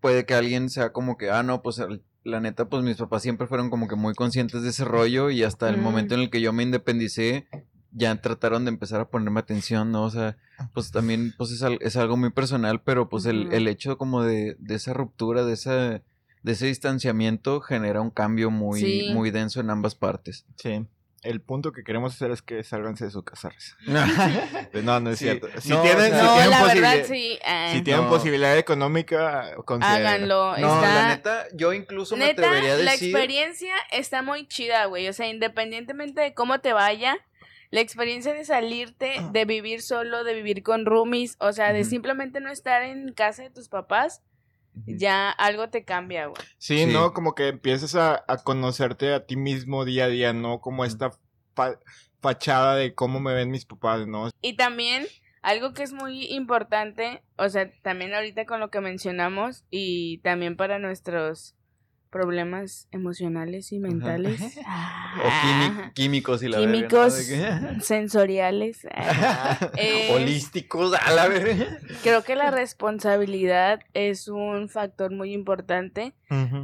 [SPEAKER 2] puede que alguien sea como que, ah, no, pues la neta, pues mis papás siempre fueron como que muy conscientes de ese rollo y hasta el momento en el que yo me independicé, ya trataron de empezar a ponerme atención, ¿no? O sea, pues también, pues es, es algo muy personal, pero pues el, el, hecho como de, de esa ruptura, de esa de ese distanciamiento genera un cambio muy, muy denso en ambas partes.
[SPEAKER 1] Sí el punto que queremos hacer es que salganse de su casa. no, no es cierto. Si tienen, si tienen, posibilidad económica,
[SPEAKER 3] háganlo.
[SPEAKER 2] No, la neta, yo incluso me atrevería a decir...
[SPEAKER 3] la experiencia está muy chida, güey. O sea, independientemente de cómo te vaya, la experiencia de salirte, de vivir solo, de vivir con roomies, o sea, de simplemente no estar en casa de tus papás, ya algo te cambia, güey.
[SPEAKER 1] Sí,
[SPEAKER 2] Sí.
[SPEAKER 1] ¿no? Como que empiezas a, a conocerte a ti mismo día a día, ¿no? Como esta fa- fachada de cómo me ven mis papás, ¿no?
[SPEAKER 3] Y también algo que es muy importante, o sea, también ahorita con lo que mencionamos y también para nuestros problemas emocionales y mentales.
[SPEAKER 2] O
[SPEAKER 3] Ah,
[SPEAKER 2] quími- químicos y la
[SPEAKER 3] Químicos.
[SPEAKER 2] verga, ¿no? De
[SPEAKER 3] sensoriales. es-
[SPEAKER 2] Holísticos, a la verga.
[SPEAKER 3] Creo que la responsabilidad es un factor muy importante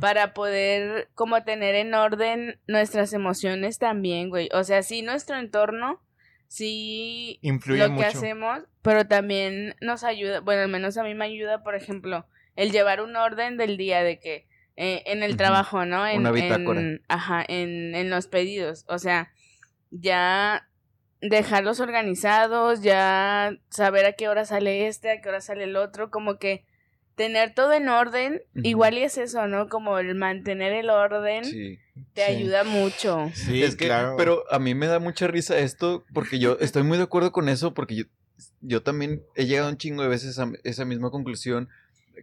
[SPEAKER 3] para poder como tener en orden nuestras emociones también, güey. O sea, sí nuestro entorno, sí
[SPEAKER 1] Influye
[SPEAKER 3] lo que
[SPEAKER 1] mucho.
[SPEAKER 3] hacemos, pero también nos ayuda, bueno, al menos a mí me ayuda, por ejemplo, el llevar un orden del día de que eh, en el trabajo, ¿no? En,
[SPEAKER 2] Una bitácora.
[SPEAKER 3] en- ajá, en, en los pedidos. O sea, ya dejarlos organizados, ya saber a qué hora sale este, a qué hora sale el otro, como que tener todo en orden, igual y es eso, ¿no? Como el mantener el orden
[SPEAKER 2] Sí.
[SPEAKER 3] te
[SPEAKER 1] Sí.
[SPEAKER 3] ayuda mucho.
[SPEAKER 1] Sí,
[SPEAKER 2] es que,
[SPEAKER 1] claro.
[SPEAKER 2] pero a mí me da mucha risa esto porque yo estoy muy de acuerdo con eso porque yo, yo también he llegado un chingo de veces a esa misma conclusión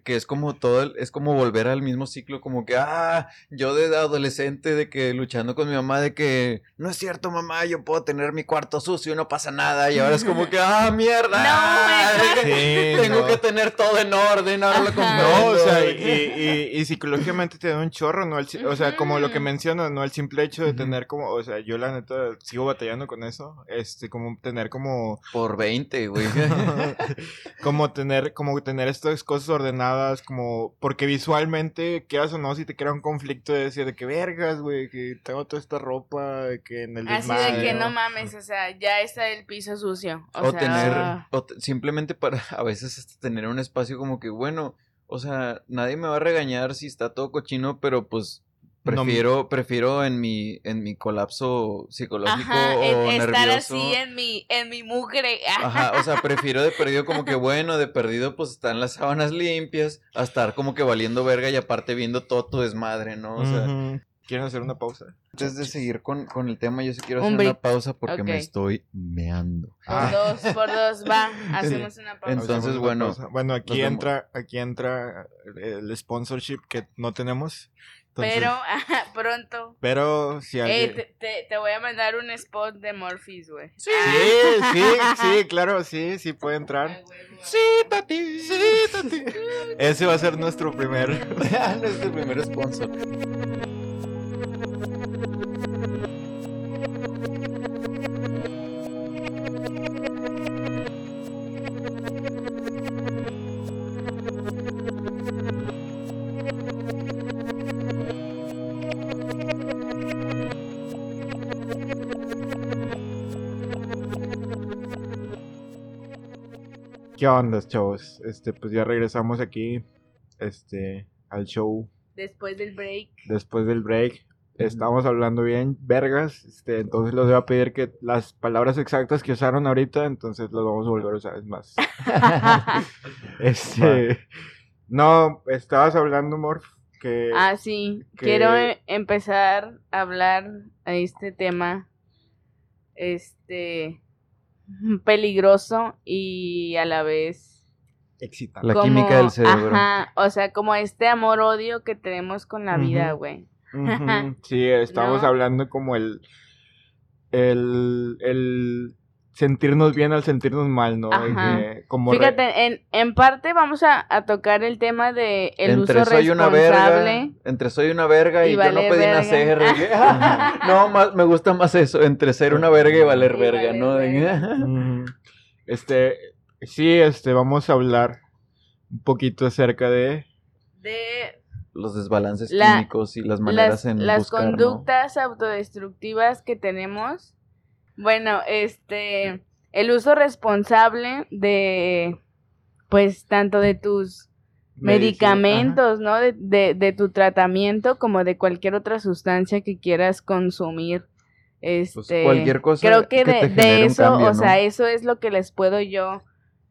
[SPEAKER 2] que es como todo, el- es como volver al mismo ciclo, como que, ah, yo de adolescente, de que luchando con mi mamá, de que, no es cierto mamá, yo puedo tener mi cuarto sucio, no pasa nada, y ahora es como que, ah, mierda,
[SPEAKER 3] No,
[SPEAKER 1] Sí,
[SPEAKER 2] tengo
[SPEAKER 1] no.
[SPEAKER 2] que tener todo en orden, ahora lo comprendo.
[SPEAKER 1] No, o sea, y, y, y psicológicamente te da un chorro, ¿no? El o sea, como lo que mencionas, ¿no? El simple hecho de tener como, o sea, yo la neta sigo batallando con eso, este, como tener como,
[SPEAKER 2] Por 20, güey.
[SPEAKER 1] como tener, como tener estas cosas ordenadas, como, porque visualmente, quieras o no, si te crea un conflicto de decir de que vergas, güey, que tengo toda esta ropa, de que en el
[SPEAKER 3] Así
[SPEAKER 1] desmadre,
[SPEAKER 3] de que
[SPEAKER 1] ¿no?
[SPEAKER 3] no mames, o sea, ya está el piso sucio. O,
[SPEAKER 2] O,
[SPEAKER 3] sea,
[SPEAKER 2] tener,
[SPEAKER 3] ah,
[SPEAKER 2] o te- simplemente para a veces hasta tener un espacio como que, bueno, o sea, nadie me va a regañar si está todo cochino, pero pues
[SPEAKER 1] No
[SPEAKER 2] prefiero, prefiero en mi, en mi colapso psicológico
[SPEAKER 3] Ajá,
[SPEAKER 2] o
[SPEAKER 3] en- estar
[SPEAKER 2] nervioso.
[SPEAKER 3] así en mi, en mi mugre.
[SPEAKER 2] Ajá, o sea, prefiero de perdido como que bueno, de perdido pues están las sábanas limpias, a estar como que valiendo verga y aparte viendo todo tu desmadre, ¿no? O sea,
[SPEAKER 1] Ujú. ¿Quieren hacer una pausa?
[SPEAKER 2] antes de seguir con, con el tema, yo sí quiero hacer una pausa porque me estoy meando.
[SPEAKER 3] Por
[SPEAKER 1] Ah.
[SPEAKER 3] dos, por dos, va, hacemos una pausa.
[SPEAKER 2] Entonces,
[SPEAKER 1] una
[SPEAKER 2] bueno,
[SPEAKER 1] pausa. Bueno, aquí entra, aquí entra el sponsorship que no tenemos. Entonces,
[SPEAKER 3] pero ajá, pronto.
[SPEAKER 1] pero si
[SPEAKER 3] Eh,
[SPEAKER 1] alguien...
[SPEAKER 3] te, te, te voy a mandar un spot de Morphis, güey.
[SPEAKER 1] Sí, sí, sí, claro, sí, sí puede entrar. Sí, Tati, sí, Tati. Ese va a ser nuestro primer.
[SPEAKER 2] Nuestro primer sponsor.
[SPEAKER 1] ¿Qué onda, chavos? Este, pues ya regresamos aquí, este, al show
[SPEAKER 3] Después del break.
[SPEAKER 1] después del break. Estamos hablando bien, vergas. Este, entonces les voy a pedir que las palabras exactas que usaron ahorita, entonces las vamos a volver a usar es más. Este, no, estabas hablando, Morph, que
[SPEAKER 3] Ah, sí.
[SPEAKER 1] que-
[SPEAKER 3] Quiero eh, empezar a hablar a este tema. Este. peligroso y a la vez.
[SPEAKER 1] excita.
[SPEAKER 2] La química del cerebro.
[SPEAKER 3] Ajá. O sea, como este amor-odio que tenemos con la vida, güey.
[SPEAKER 1] Sí, estamos
[SPEAKER 3] No.
[SPEAKER 1] hablando como el, el, el sentirnos bien al sentirnos mal, ¿no? Que como re-
[SPEAKER 3] Fíjate, en, en parte vamos a, a tocar el tema de el
[SPEAKER 2] entre
[SPEAKER 3] uso
[SPEAKER 2] soy una verga, entre soy una verga y,
[SPEAKER 3] y
[SPEAKER 2] yo no pedí
[SPEAKER 3] verga.
[SPEAKER 2] nacer. no, más, me gusta más eso, entre ser una verga y valer
[SPEAKER 3] Y
[SPEAKER 2] verga,
[SPEAKER 3] valer
[SPEAKER 2] ¿no?
[SPEAKER 3] Verga.
[SPEAKER 1] Este, sí, este, vamos a hablar un poquito acerca de...
[SPEAKER 3] De
[SPEAKER 2] los desbalances
[SPEAKER 3] La-
[SPEAKER 2] químicos y las maneras
[SPEAKER 3] las,
[SPEAKER 2] en
[SPEAKER 3] las
[SPEAKER 2] buscar, ¿no?
[SPEAKER 3] conductas autodestructivas que tenemos. Bueno, este, el uso responsable de, pues, tanto de tus
[SPEAKER 1] medicina.
[SPEAKER 3] medicamentos, ¿no? De, de, de tu tratamiento como de cualquier otra sustancia que quieras consumir. Este,
[SPEAKER 2] Pues, cualquier cosa
[SPEAKER 3] creo que,
[SPEAKER 2] que
[SPEAKER 3] de, eso,
[SPEAKER 2] cambio,
[SPEAKER 3] o
[SPEAKER 2] ¿no?
[SPEAKER 3] sea, eso es lo que les puedo yo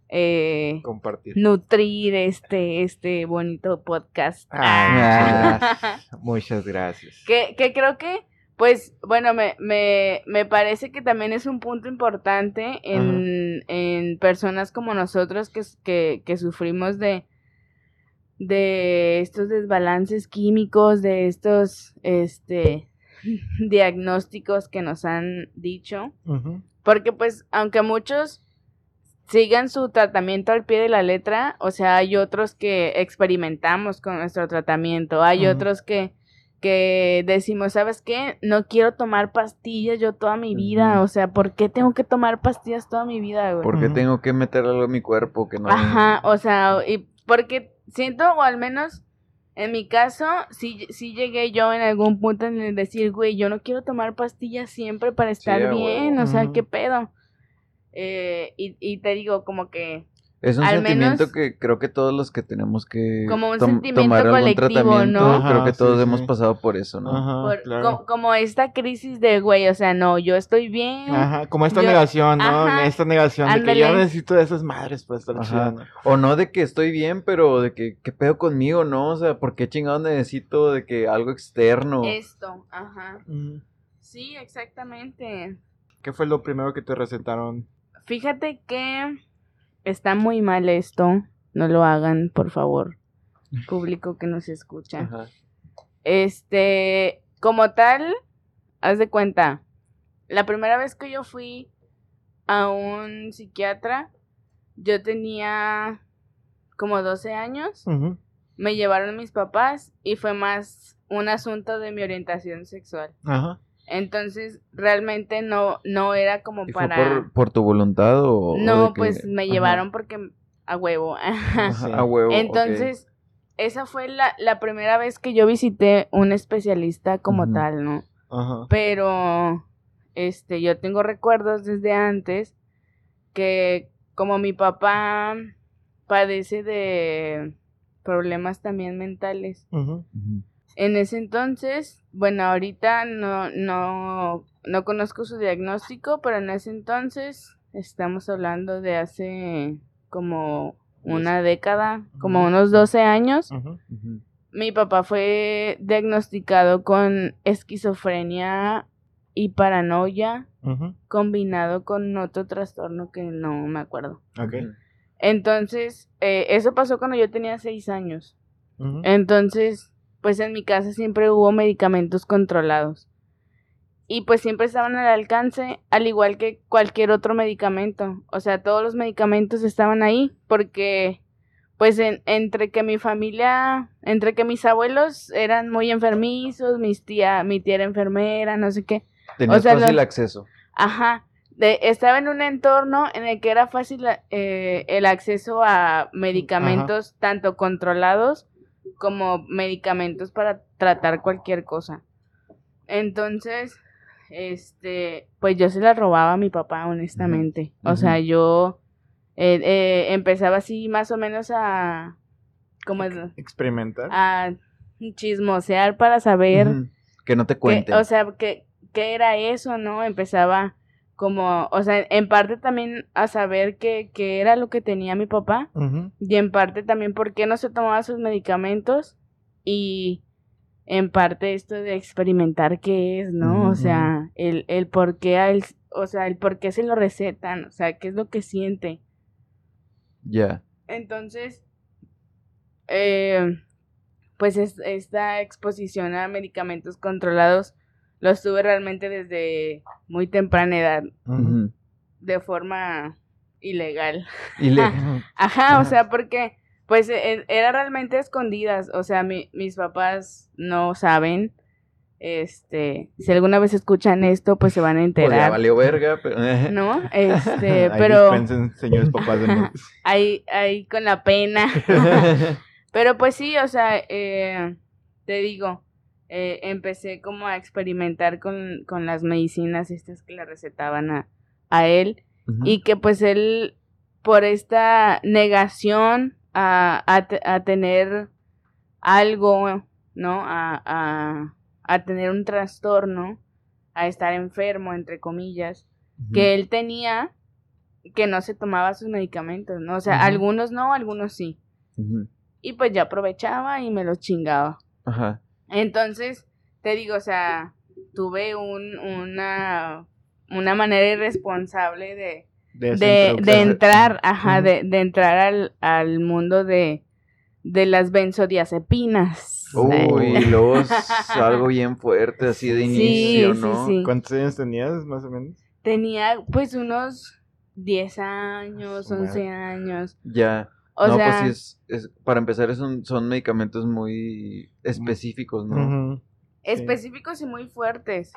[SPEAKER 3] eh,
[SPEAKER 1] compartir.
[SPEAKER 3] nutrir este, este bonito podcast.
[SPEAKER 1] Ah, muchas gracias. Muchas gracias.
[SPEAKER 3] Que, que creo que, pues, bueno, me, me, me parece que también es un punto importante en, en personas como nosotros que, que, que sufrimos de, de estos desbalances químicos, de estos este diagnósticos que nos han dicho. Porque pues, aunque muchos sigan su tratamiento al pie de la letra, o sea, hay otros que experimentamos con nuestro tratamiento, hay otros que, que decimos, ¿sabes qué? No quiero tomar pastillas yo toda mi vida, o sea, ¿por qué tengo que tomar pastillas toda mi vida, güey?
[SPEAKER 2] ¿Por qué tengo que meter algo en mi cuerpo que no...
[SPEAKER 3] Ajá, o sea, y porque siento, o al menos en mi caso, sí, sí llegué yo en algún punto en el decir, güey, yo no quiero tomar pastillas siempre para estar bien, o sea, ¿qué pedo? Eh, y, y te digo, como que
[SPEAKER 2] es un sentimiento que creo que todos los que tenemos que
[SPEAKER 3] como un sentimiento tomar algún tratamiento,
[SPEAKER 2] ¿no? creo que todos hemos pasado por eso, ¿no?
[SPEAKER 3] como, esta crisis de, güey, o sea, no, yo estoy bien.
[SPEAKER 1] Ajá, como esta negación, ¿no? esta negación de que yo necesito de esas madres para estar chido.
[SPEAKER 2] O no de que estoy bien, pero de que, ¿qué pedo conmigo, no? O sea, ¿por qué chingado necesito de que algo externo?
[SPEAKER 3] Esto, ajá. Sí, exactamente.
[SPEAKER 1] ¿Qué fue lo primero que te recetaron?
[SPEAKER 3] Fíjate que está muy mal esto. No lo hagan, por favor. Público que nos escucha. Este, como tal, haz de cuenta. La primera vez que yo fui a un psiquiatra, yo tenía como 12 años. Me llevaron mis papás y fue más un asunto de mi orientación sexual. Ajá. Entonces, realmente no, no era como para...
[SPEAKER 2] Fue por, tu voluntad o...?
[SPEAKER 3] No, pues me llevaron porque a huevo. A huevo. Entonces, esa fue la, la, primera vez que yo visité un especialista como tal, ¿no? Ajá. Pero, este, yo tengo recuerdos desde antes que como mi papá padece de problemas también mentales. Ajá. En ese entonces, bueno, ahorita no, no, no conozco su diagnóstico, pero en ese entonces estamos hablando de hace como una década, como unos 12 años. Mi papá fue diagnosticado con esquizofrenia y paranoia combinado con otro trastorno que no me acuerdo. Entonces, eh, eso pasó cuando yo tenía seis años. Entonces, pues en mi casa siempre hubo medicamentos controlados. Y pues siempre estaban al alcance, al igual que cualquier otro medicamento. O sea, todos los medicamentos estaban ahí porque pues entre que mi familia, entre que mis abuelos eran muy enfermizos, mis tía, mi tía era enfermera, no sé qué.
[SPEAKER 2] Tenías fácil acceso.
[SPEAKER 3] Ajá. De, estaba en un entorno en el que era fácil eh, el acceso a medicamentos tanto controlados como medicamentos para tratar cualquier cosa. Entonces, este, pues yo se la robaba a mi papá, honestamente. O sea, yo eh, eh, empezaba así más o menos a... ¿Cómo es?
[SPEAKER 1] Experimentar.
[SPEAKER 3] A chismosear para saber...
[SPEAKER 2] Que no te cuente.
[SPEAKER 3] o sea, que, ¿qué era eso, no? Empezaba como, o sea, en parte también a saber qué, era lo que tenía mi papá y en parte también por qué no se tomaba sus medicamentos y en parte esto de experimentar qué es, ¿no? O sea, el, el por qué o sea, el por qué se lo recetan, o sea, qué es lo que siente.
[SPEAKER 2] Ya.
[SPEAKER 3] Entonces, eh, pues esta exposición a medicamentos controlados lo estuve realmente desde muy temprana edad. De forma ilegal. Ajá, o sea, porque pues e, era realmente escondidas. O sea, mis papás no saben. Este, si alguna vez escuchan esto, pues se van a enterar. ya
[SPEAKER 2] valió verga, pero...
[SPEAKER 3] ¿No? Este, pero...
[SPEAKER 1] señores papás
[SPEAKER 3] ahí, ahí con la pena. pero pues sí, o sea, eh, te digo, eh, empecé como a experimentar con, las medicinas estas que le recetaban a, a él y que pues él por esta negación a, a, tener algo, ¿no? A, a, a, tener un trastorno, a estar enfermo, entre comillas, que él tenía, que no se tomaba sus medicamentos, ¿no? O sea, algunos no, algunos sí. Y pues ya aprovechaba y me los chingaba. Ajá. Entonces, te digo, o sea, tuve un, una, una manera irresponsable de, de, entrar, ajá, de, de, entrar al, al mundo de, de las benzodiazepinas.
[SPEAKER 2] Uy, es algo bien fuerte así de inicio, ¿no?
[SPEAKER 1] Sí, sí. ¿Cuántos años tenías más o menos?
[SPEAKER 3] Tenía pues unos 10 años, 11 años.
[SPEAKER 2] Ya. O no, pues sí, es, es, para empezar son, son medicamentos muy específicos, ¿no?
[SPEAKER 3] Específicos y muy fuertes.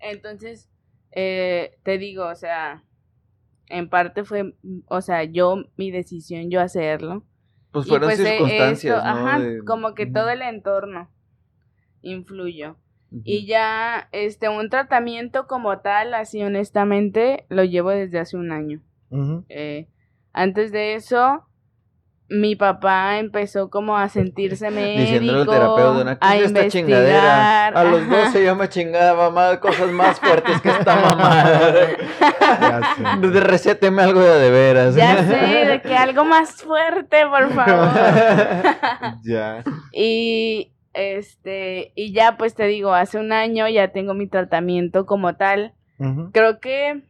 [SPEAKER 3] Entonces, eh, te digo, o sea, en parte fue, o sea, yo, mi decisión, yo hacerlo.
[SPEAKER 2] Pues fueron pues, eh, circunstancias, ¿no?
[SPEAKER 3] Ajá, como que todo el entorno influyó. Y ya, este, un tratamiento como tal, así honestamente, lo llevo desde hace un año. eh, antes de eso, mi papá empezó como a sentirse médico, terapeuta, a esta chingadera?
[SPEAKER 2] A los dos se llama chingada mamá, cosas más fuertes que esta mamá. Recéteme algo de de veras.
[SPEAKER 3] Ya sé, de que algo más fuerte, por favor.
[SPEAKER 1] ya.
[SPEAKER 3] Y este, y ya pues te digo, hace un año ya tengo mi tratamiento como tal. Creo que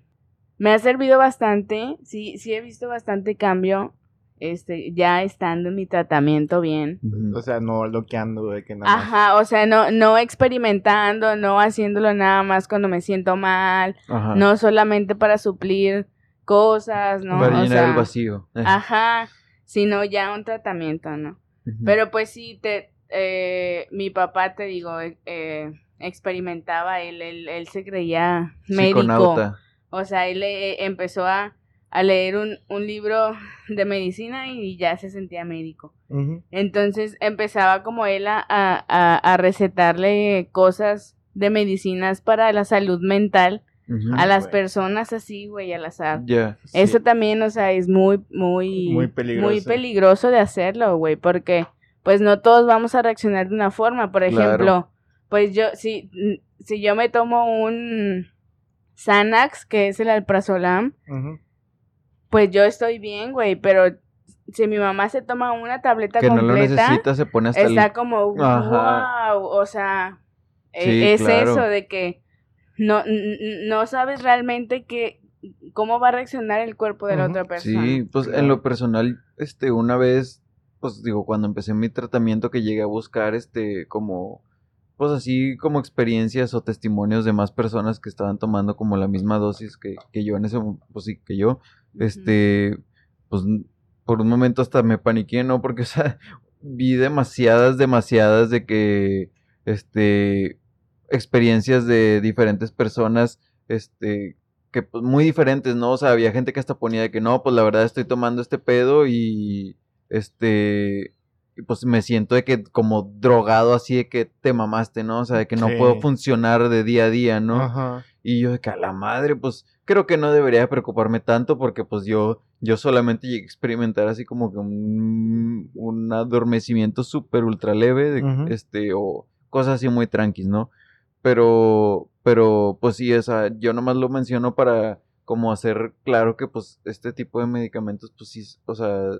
[SPEAKER 3] me ha servido bastante, sí, sí he visto bastante cambio este, ya estando en mi tratamiento bien.
[SPEAKER 1] O sea, no bloqueando de que
[SPEAKER 3] nada Ajá, o sea, no, no experimentando, no haciéndolo nada más cuando me siento mal, no solamente para suplir cosas, ¿no?
[SPEAKER 2] Para llenar el vacío.
[SPEAKER 3] Eh. Ajá, sino ya un tratamiento, ¿no? Pero pues sí, te, eh, mi papá, te digo, eh, experimentaba, él, él, él se creía médico. O sea, él empezó a a leer un, un, libro de medicina y ya se sentía médico. Entonces empezaba como él a, a, a, recetarle cosas de medicinas para la salud mental a las personas así, güey, al azar. Eso también, o sea, es muy, muy, muy peligroso, muy peligroso de hacerlo, güey, porque pues no todos vamos a reaccionar de una forma. Por ejemplo, pues yo, si, si yo me tomo un Xanax, que es el alprazolam, pues yo estoy bien, güey, pero si mi mamá se toma una tableta
[SPEAKER 2] que
[SPEAKER 3] completa,
[SPEAKER 2] no lo necesita, se pone hasta
[SPEAKER 3] está como wow, o sea, e, es eso de que no no sabes realmente que cómo va a reaccionar el cuerpo de la otra persona.
[SPEAKER 2] Sí, pues en lo personal, este, una vez, pues digo, cuando empecé mi tratamiento que llegué a buscar, este, como pues así como experiencias o testimonios de más personas que estaban tomando como la misma dosis que, que yo en ese pues sí, que yo, este, pues por un momento hasta me paniqué, ¿no? Porque, o sea, vi demasiadas, demasiadas de que, este, experiencias de diferentes personas, este, que pues muy diferentes, ¿no? O sea, había gente que hasta ponía de que no, pues la verdad estoy tomando este pedo y, este, pues me siento de que como drogado así de que te mamaste, ¿no? O sea, de que no puedo funcionar de día a día, ¿no? Y yo de que a la madre, pues creo que no debería preocuparme tanto porque pues yo, yo solamente llegué a experimentar así como que un, un adormecimiento súper ultra leve, de, este, o cosas así muy tranquis, ¿no? Pero, pero pues sí, o sea, yo nomás lo menciono para como hacer claro que pues este tipo de medicamentos pues sí, o sea,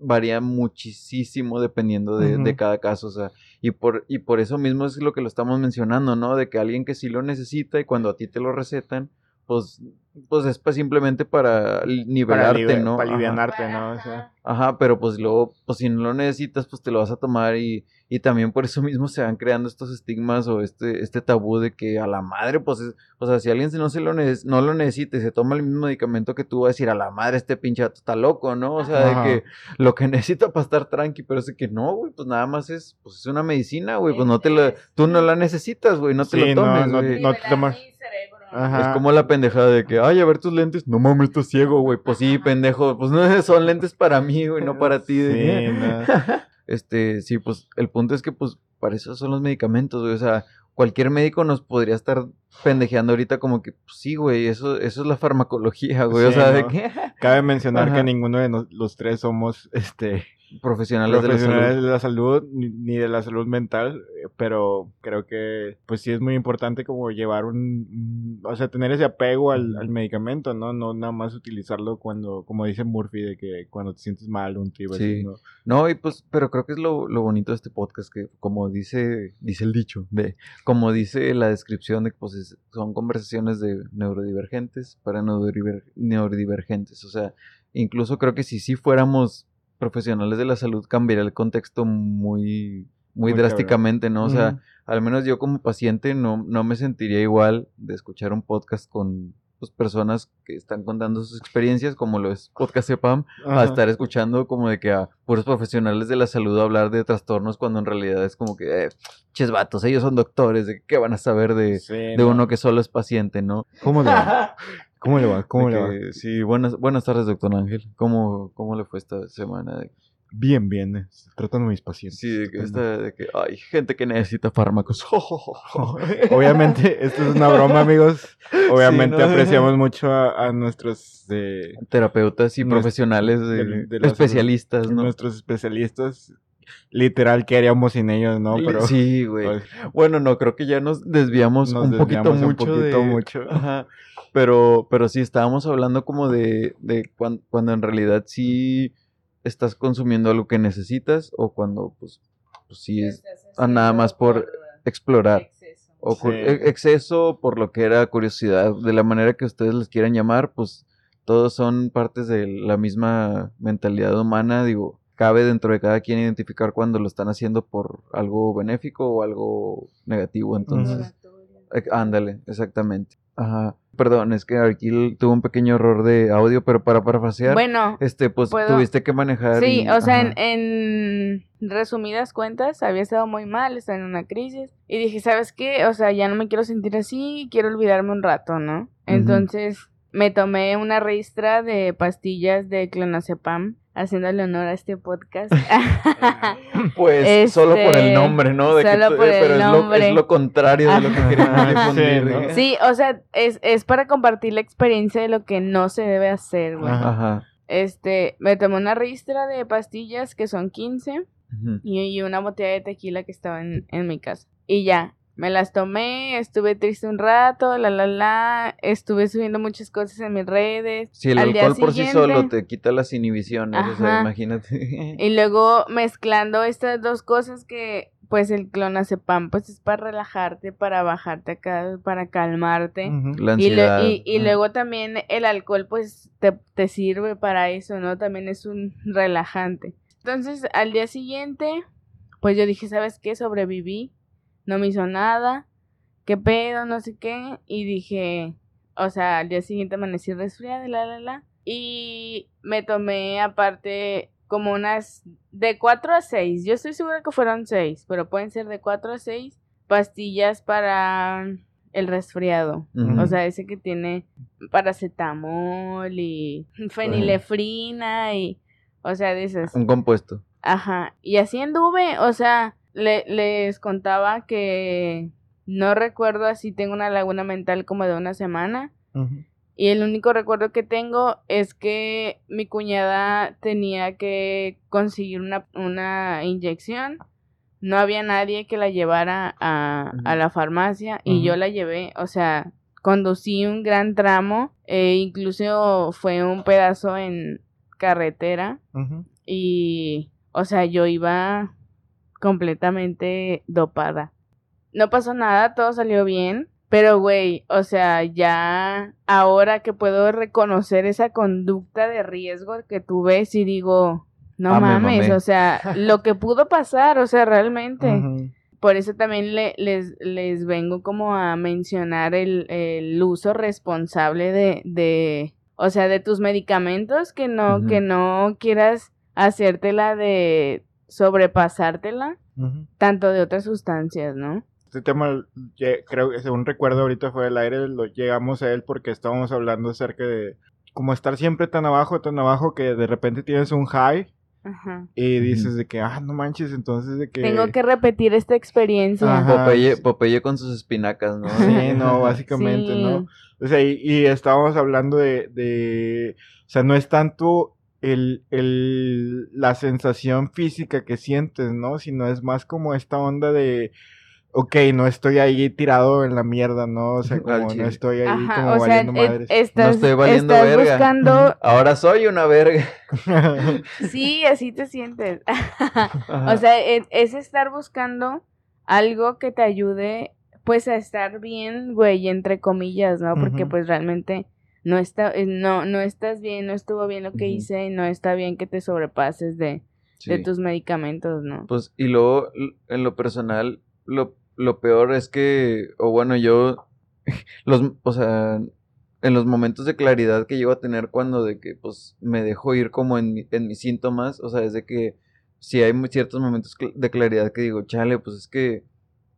[SPEAKER 2] varía muchísimo dependiendo de, cada caso, o sea, y por, y por eso mismo es lo que lo estamos mencionando, ¿no? De que alguien que sí lo necesita y cuando a ti te lo recetan, pues, pues es simplemente para nivelarte, ¿no?
[SPEAKER 1] Para alivianarte, ¿no?
[SPEAKER 2] Ajá, pero pues luego, pues si no lo necesitas, pues te lo vas a tomar y, y también por eso mismo se van creando estos estigmas o este, este tabú de que a la madre, pues, o sea, si alguien no, se lo no lo necesita y se toma el mismo medicamento que tú, va a decir a la madre, este pinche está loco, ¿no? O sea, de que lo que necesita para estar tranqui, pero es que no, güey, pues nada más es, pues es una medicina, güey, pues no te lo, tú no la necesitas, güey, no te lo tomes, no, no, no te tomas. Es como la pendejada de que, ay, a ver tus lentes. No mames, estás ciego, güey. Pues sí, pendejo. Pues no son lentes para mí, güey, no para ti. Sí, no. Este, sí, pues el punto es que, pues, para eso son los medicamentos, güey. O sea, cualquier médico nos podría estar pendejeando ahorita como que, pues sí, güey, eso, eso es la farmacología, güey. o sea, de que...
[SPEAKER 1] Cabe mencionar que ninguno de los tres somos, este
[SPEAKER 2] profesionales, de,
[SPEAKER 1] la salud, ni, de la salud mental, eh, pero creo que pues sí es muy importante como llevar un, o sea, tener ese apego al, medicamento, ¿no? No nada más utilizarlo cuando, como dice Murphy, de que cuando te sientes mal, un tipo
[SPEAKER 2] sí. ¿no? no, y pues, pero creo que es lo, bonito de este podcast, que como dice, dice el dicho, de, como dice la descripción de que pues son conversaciones de neurodivergentes para neurodivergentes, o sea, incluso creo que si sí fuéramos profesionales de la salud cambiaría el contexto muy, muy,
[SPEAKER 1] Muy
[SPEAKER 2] drásticamente, ¿no? O sea, al menos yo como paciente no, no me sentiría igual de escuchar un podcast con pues, personas que están contando sus experiencias, como lo es Podcast EPAM, a estar escuchando como de que a puros profesionales de la salud hablar de trastornos cuando en realidad es como que, eh, ches vatos, ellos son doctores, ¿de qué van a saber de,
[SPEAKER 1] Sí,
[SPEAKER 2] de
[SPEAKER 1] no.
[SPEAKER 2] uno que solo es paciente, ¿no?
[SPEAKER 1] ¿Cómo va? ¿Cómo le va? ¿Cómo le va?
[SPEAKER 2] Sí, buenas, buenas tardes, doctor Ángel. ¿Cómo, ¿Cómo le fue esta semana?
[SPEAKER 1] Bien, bien. eh, Tratando a mis pacientes.
[SPEAKER 2] Sí, de que, esta, de que hay gente que necesita fármacos.
[SPEAKER 1] Obviamente, esto es una broma, amigos. Obviamente
[SPEAKER 2] Sí, ¿no?
[SPEAKER 1] apreciamos mucho a, a nuestros eh,
[SPEAKER 2] Terapeutas y
[SPEAKER 1] Nues-
[SPEAKER 2] profesionales, de,
[SPEAKER 1] de- de la
[SPEAKER 2] especialistas, ¿no?
[SPEAKER 1] nuestros especialistas. Literal, ¿qué haríamos sin ellos, no? Pero
[SPEAKER 2] Sí, güey. Bueno, no, creo que ya nos desviamos
[SPEAKER 1] Nos
[SPEAKER 2] un poquito
[SPEAKER 1] desviamos un
[SPEAKER 2] mucho
[SPEAKER 1] poquito
[SPEAKER 2] de...
[SPEAKER 1] mucho.
[SPEAKER 2] Ajá. Pero, pero sí, estábamos hablando como de, de cuan- cuando en realidad sí estás consumiendo algo que necesitas o cuando, pues, pues sí es ah, nada más por explorar.
[SPEAKER 3] exceso.
[SPEAKER 2] O
[SPEAKER 1] Sí.
[SPEAKER 2] e- exceso, por lo que era curiosidad, de la manera que ustedes les quieran llamar, pues todos son partes de la misma mentalidad humana, digo, cabe dentro de cada quien identificar cuando lo están haciendo por algo benéfico o algo negativo, entonces, eh, ándale, exactamente. Ajá. Perdón, es que aquí tuvo un pequeño error de audio, pero para parafasear,
[SPEAKER 3] Bueno,
[SPEAKER 2] este, pues
[SPEAKER 3] ¿puedo?
[SPEAKER 2] tuviste que manejar.
[SPEAKER 3] sí,
[SPEAKER 2] y-
[SPEAKER 3] o sea, en, en resumidas cuentas, había estado muy mal, estaba en una crisis. Y dije, ¿sabes qué? O sea, ya no me quiero sentir así, quiero olvidarme un rato, ¿no? Entonces me tomé una ristra de pastillas de clonazepam, haciéndole honor a este podcast.
[SPEAKER 2] Pues solo por el
[SPEAKER 3] Este,
[SPEAKER 2] nombre, ¿no? De que
[SPEAKER 3] solo
[SPEAKER 2] tú-
[SPEAKER 3] por
[SPEAKER 2] eh,
[SPEAKER 3] el
[SPEAKER 2] pero es lo,
[SPEAKER 3] nombre.
[SPEAKER 2] es lo contrario de lo que queríamos difundir.
[SPEAKER 1] sí, ¿no?
[SPEAKER 3] sí, o sea, es, es para compartir la experiencia de lo que no se debe hacer, güey.
[SPEAKER 1] Ajá.
[SPEAKER 3] Este, me tomé una ristra de pastillas que son 15
[SPEAKER 2] Ujú.
[SPEAKER 3] y, y una botella de tequila que estaba en, en mi casa. Y ya, me las tomé, estuve triste un rato, la la la, estuve subiendo muchas cosas en mis redes.
[SPEAKER 2] Si el
[SPEAKER 3] Al
[SPEAKER 2] alcohol por sí solo te quita las inhibiciones, o sea, imagínate.
[SPEAKER 3] Y luego mezclando estas dos cosas que, pues el clonazepam, pues es para relajarte, para bajarte acá, para calmarte.
[SPEAKER 2] La
[SPEAKER 3] Y, luego también el alcohol pues te, te sirve para eso, ¿no? También es un relajante. Entonces al día siguiente, pues yo dije, ¿sabes qué? Sobreviví, no me hizo nada, qué pedo, no sé qué. Y dije, o sea, al día siguiente amanecí resfriada, la, la, la. Y me tomé aparte como unas de 4 a 6. Yo estoy segura que fueron 6, pero pueden ser de 4 a 6 pastillas para el resfriado. O sea, ese que tiene paracetamol y fenilefrina y, o sea, de esas.
[SPEAKER 2] Un compuesto.
[SPEAKER 3] Ajá. Y así anduve, o sea, le- les contaba que no recuerdo así, tengo una laguna mental como de una semana. Y el único recuerdo que tengo es que mi cuñada tenía que conseguir una, una inyección. No había nadie que la llevara a, a la farmacia y yo la llevé. O sea, conducí un gran tramo. e incluso fue un pedazo en carretera. Y, o sea, yo iba completamente dopada. No pasó nada, todo salió bien. Pero, güey, o sea, ya ahora que puedo reconocer esa conducta de riesgo que tuve, sí digo, no
[SPEAKER 2] Ah, me
[SPEAKER 3] mames, o sea, lo que pudo pasar, o sea, realmente. Por eso también le- les, les vengo como a mencionar el, el uso responsable de, de, o sea, de tus medicamentos, que no, que no quieras hacértela de sobrepasártela, Tanto de otras sustancias, ¿no?
[SPEAKER 1] Este tema, creo que según recuerdo ahorita fue el aire, lo llegamos a él porque estábamos hablando acerca de como estar siempre tan abajo, tan abajo que de repente tienes un high
[SPEAKER 3] Ajá.
[SPEAKER 1] y dices de que, ah, no manches, entonces de que...
[SPEAKER 3] Tengo que repetir esta experiencia.
[SPEAKER 1] Ajá.
[SPEAKER 2] Popeye,
[SPEAKER 1] sí.
[SPEAKER 2] Popeye con sus espinacas, ¿no?
[SPEAKER 1] Sí, no, básicamente,
[SPEAKER 3] Sí.
[SPEAKER 1] ¿no? O sea, y, y estábamos hablando de, de, o sea, no es tanto el, el, la sensación física que sientes, ¿no? Sino es más como esta onda de, ok, no estoy ahí tirado en la mierda, ¿no? O sea, como no estoy ahí
[SPEAKER 3] Ajá,
[SPEAKER 1] como
[SPEAKER 3] sea,
[SPEAKER 1] valiendo
[SPEAKER 3] e-
[SPEAKER 1] madres.
[SPEAKER 3] estás,
[SPEAKER 2] estoy valiendo
[SPEAKER 3] estás
[SPEAKER 2] verga.
[SPEAKER 3] buscando,
[SPEAKER 2] Ahora soy una verga.
[SPEAKER 3] sí, así te sientes. O sea, e- es estar buscando algo que te ayude, pues, a estar bien, güey, entre comillas, ¿no? Porque, pues, realmente, no está, eh, no, no estás bien, no estuvo bien lo que hice y no está bien que te sobrepases de, de tus medicamentos, ¿no?
[SPEAKER 2] Pues, y luego, en lo personal, lo, lo peor es que, o bueno, yo, los, o sea, en los momentos de claridad que llego a tener cuando de que, pues, me dejo ir como en, en mis síntomas, o sea, es de que si hay ciertos momentos de claridad que digo, chale, pues es que,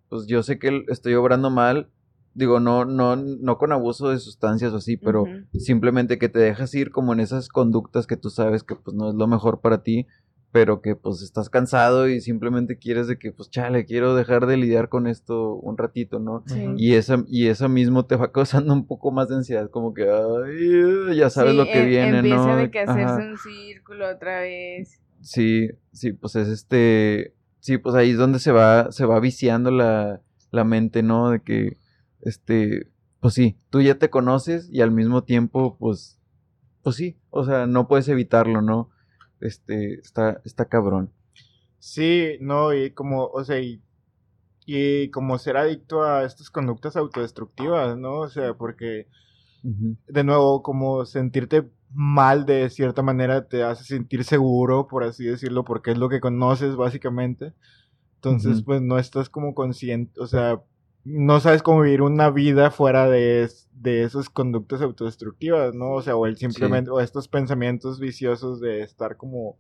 [SPEAKER 2] pues yo sé que estoy obrando mal, digo, no, no, no con abuso de sustancias o así, pero simplemente que te dejas ir como en esas conductas que tú sabes que pues no es lo mejor para ti, pero que pues estás cansado y simplemente quieres de que pues chale, quiero dejar de lidiar con esto un ratito, ¿no? Y esa y eso mismo te va causando un poco más de ansiedad, como que ay, ya sabes lo que
[SPEAKER 3] e,
[SPEAKER 2] viene,
[SPEAKER 3] empieza
[SPEAKER 2] ¿no?
[SPEAKER 3] de que hacerse un círculo otra vez.
[SPEAKER 2] Sí, sí, pues es este, sí, pues ahí es donde se va se va viciando la la mente, ¿no? De que este, pues sí, tú ya te conoces y al mismo tiempo, pues, pues sí, o sea, no puedes evitarlo, ¿no? Este, está, está cabrón.
[SPEAKER 1] Sí, no, y como, o sea, y, y como ser adicto a estas conductas autodestructivas, ¿no? O sea, porque, de nuevo, como sentirte mal de cierta manera te hace sentir seguro, por así decirlo, porque es lo que conoces básicamente. Entonces, pues no estás como consciente, o sea, no sabes cómo vivir una vida fuera de, de esas conductas autodestructivas, ¿no? O sea, o el simplemente, o estos pensamientos viciosos de estar como,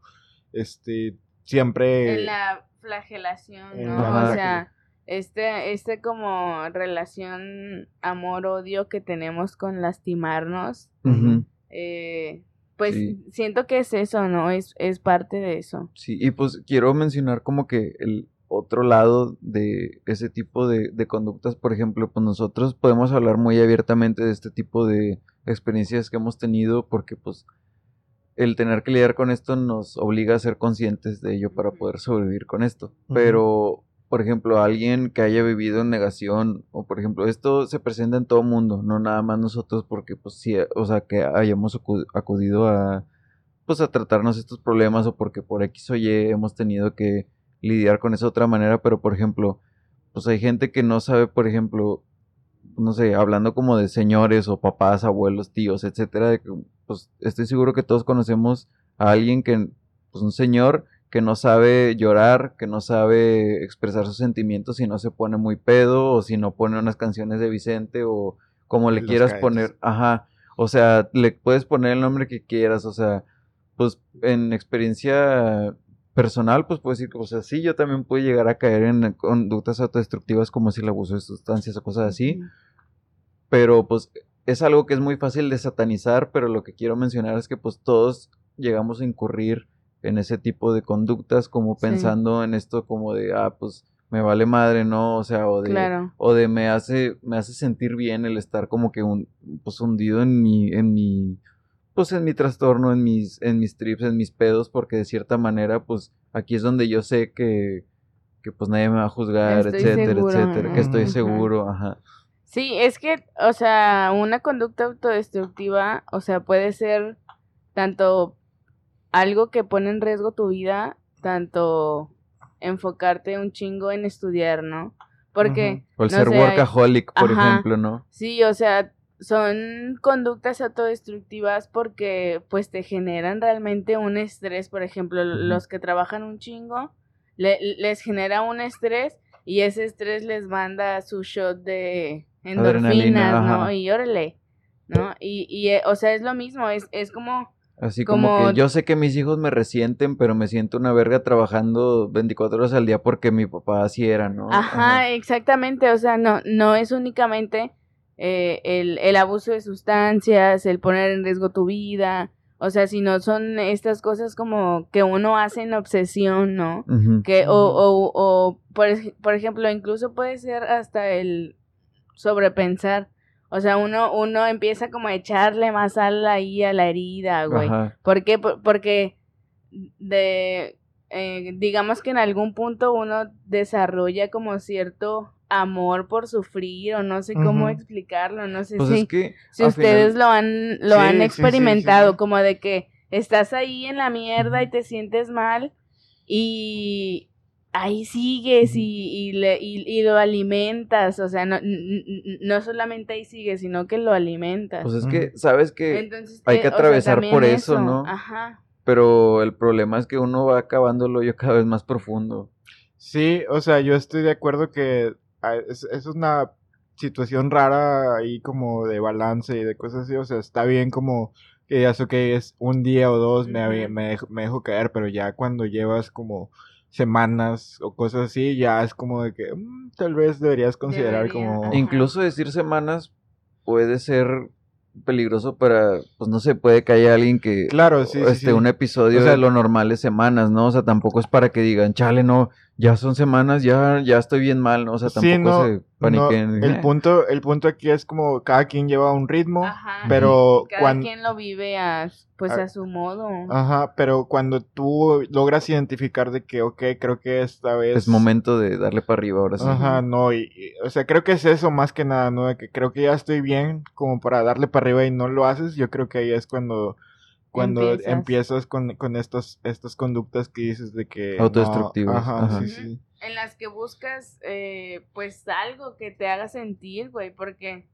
[SPEAKER 1] este, siempre...
[SPEAKER 3] En la flagelación, ¿no? o sea, este, este como relación amor-odio que tenemos con lastimarnos, eh, pues siento que es eso, ¿no? Es, es parte de eso.
[SPEAKER 2] Sí, y pues quiero mencionar como que el, otro lado de ese tipo de, conductas, por ejemplo, pues nosotros podemos hablar muy abiertamente de este tipo de experiencias que hemos tenido porque pues el tener que lidiar con esto nos obliga a ser conscientes de ello para poder sobrevivir con esto. Pero, por ejemplo, alguien que haya vivido en negación, o por ejemplo, esto se presenta en todo el mundo, no nada más nosotros, porque pues sí, o sea, que hayamos acudido a, pues a tratarnos estos problemas o porque por X o Y hemos tenido que lidiar con eso de otra manera, pero por ejemplo, pues hay gente que no sabe, por ejemplo, no sé, hablando como de señores o papás, abuelos, tíos, etcétera, de que, pues estoy seguro que todos conocemos a alguien que, pues un señor que no sabe llorar, que no sabe expresar sus sentimientos si no se pone muy pedo o si no pone unas canciones de Vicente o como le quieras poner, ajá, o sea, le puedes poner el nombre que quieras, o sea, pues en experiencia personal, pues puedo decir que, o sea, sí, yo también puedo llegar a caer en conductas autodestructivas como si el abuso de sustancias o cosas así, pero pues es algo que es muy fácil de satanizar, pero lo que quiero mencionar es que pues todos llegamos a incurrir en ese tipo de conductas como pensando en esto como de, ah, pues me vale madre, ¿no? O sea, o de, o de me hace, me hace sentir bien el estar como que un, pues hundido en mi, en mi pues en mi trastorno, en mis, en mis trips, en mis pedos, porque de cierta manera, pues aquí es donde yo sé que, que pues nadie me va a juzgar, etcétera, etcétera, que estoy seguro, ajá.
[SPEAKER 3] Sí, es que, o sea, una conducta autodestructiva, o sea, puede ser tanto algo que pone en riesgo tu vida, tanto enfocarte un chingo en estudiar, ¿no? Porque...
[SPEAKER 2] O el ser workaholic, por ejemplo, ¿no?
[SPEAKER 3] Sí, o sea, son conductas autodestructivas porque pues te generan realmente un estrés, por ejemplo, los que trabajan un chingo, les genera un estrés y ese estrés les manda su shot de endorfinas, ¿no? Y órale, ¿no? Y, y, eh, o sea, es lo mismo, es, es como...
[SPEAKER 2] Así como, que yo sé que mis hijos me resienten, pero me siento una verga trabajando 24 horas al día porque mi papá así era, ¿no?
[SPEAKER 3] Ajá, exactamente, o sea, no, no es únicamente eh, el, el abuso de sustancias, el poner en riesgo tu vida, o sea, si no son estas cosas como que uno hace en obsesión, ¿no? Que, o, o, o por, por, ejemplo, incluso puede ser hasta el sobrepensar. O sea, uno, uno empieza como a echarle más sal ahí a la herida, güey. ¿Por qué? Porque de, eh, digamos que en algún punto uno desarrolla como cierto amor por sufrir o no sé cómo explicarlo, no sé
[SPEAKER 2] pues
[SPEAKER 3] si, si ustedes lo han lo han experimentado como de que estás ahí en la mierda y te sientes mal y ahí sigues y, y, le, y, lo alimentas, o sea, no, no solamente ahí sigues, sino que lo alimentas.
[SPEAKER 2] Pues es que, sabes que hay que atravesar por eso, ¿no? Ajá. Pero el problema es que uno va acabando el hoyo cada vez más profundo.
[SPEAKER 1] Sí, o sea, yo estoy de acuerdo que es, es una situación rara ahí como de balance y de cosas así, o sea, está bien como que ya sé que es un día o dos me, me, me dejo caer, pero ya cuando llevas como semanas o cosas así, ya es como de que mm, tal vez deberías considerar como...
[SPEAKER 2] Incluso decir semanas puede ser peligroso para, pues no se puede que haya alguien que...
[SPEAKER 1] Claro, sí.
[SPEAKER 2] Este, un episodio de lo normal es semanas, ¿no? O sea, tampoco es para que digan, chale, no, ya son semanas, ya, ya estoy bien mal, ¿no? O sea, tampoco se paniquen.
[SPEAKER 1] el, punto, el punto aquí es como cada quien lleva un ritmo, pero
[SPEAKER 3] cada cuando... quien lo vive a, pues a, su modo.
[SPEAKER 1] Ajá, pero cuando tú logras identificar de que, ok, creo que esta vez...
[SPEAKER 2] Es momento de darle para arriba ahora sí.
[SPEAKER 1] Ajá, no, y, o sea, creo que es eso más que nada, ¿no? De que creo que ya estoy bien como para darle para arriba y no lo haces, yo creo que ahí es cuando cuando empiezas, con, con estos, estas conductas que dices de que...
[SPEAKER 2] Autodestructivas.
[SPEAKER 1] ajá, Sí, sí.
[SPEAKER 3] En las que buscas, eh, pues, algo que te haga sentir, güey, porque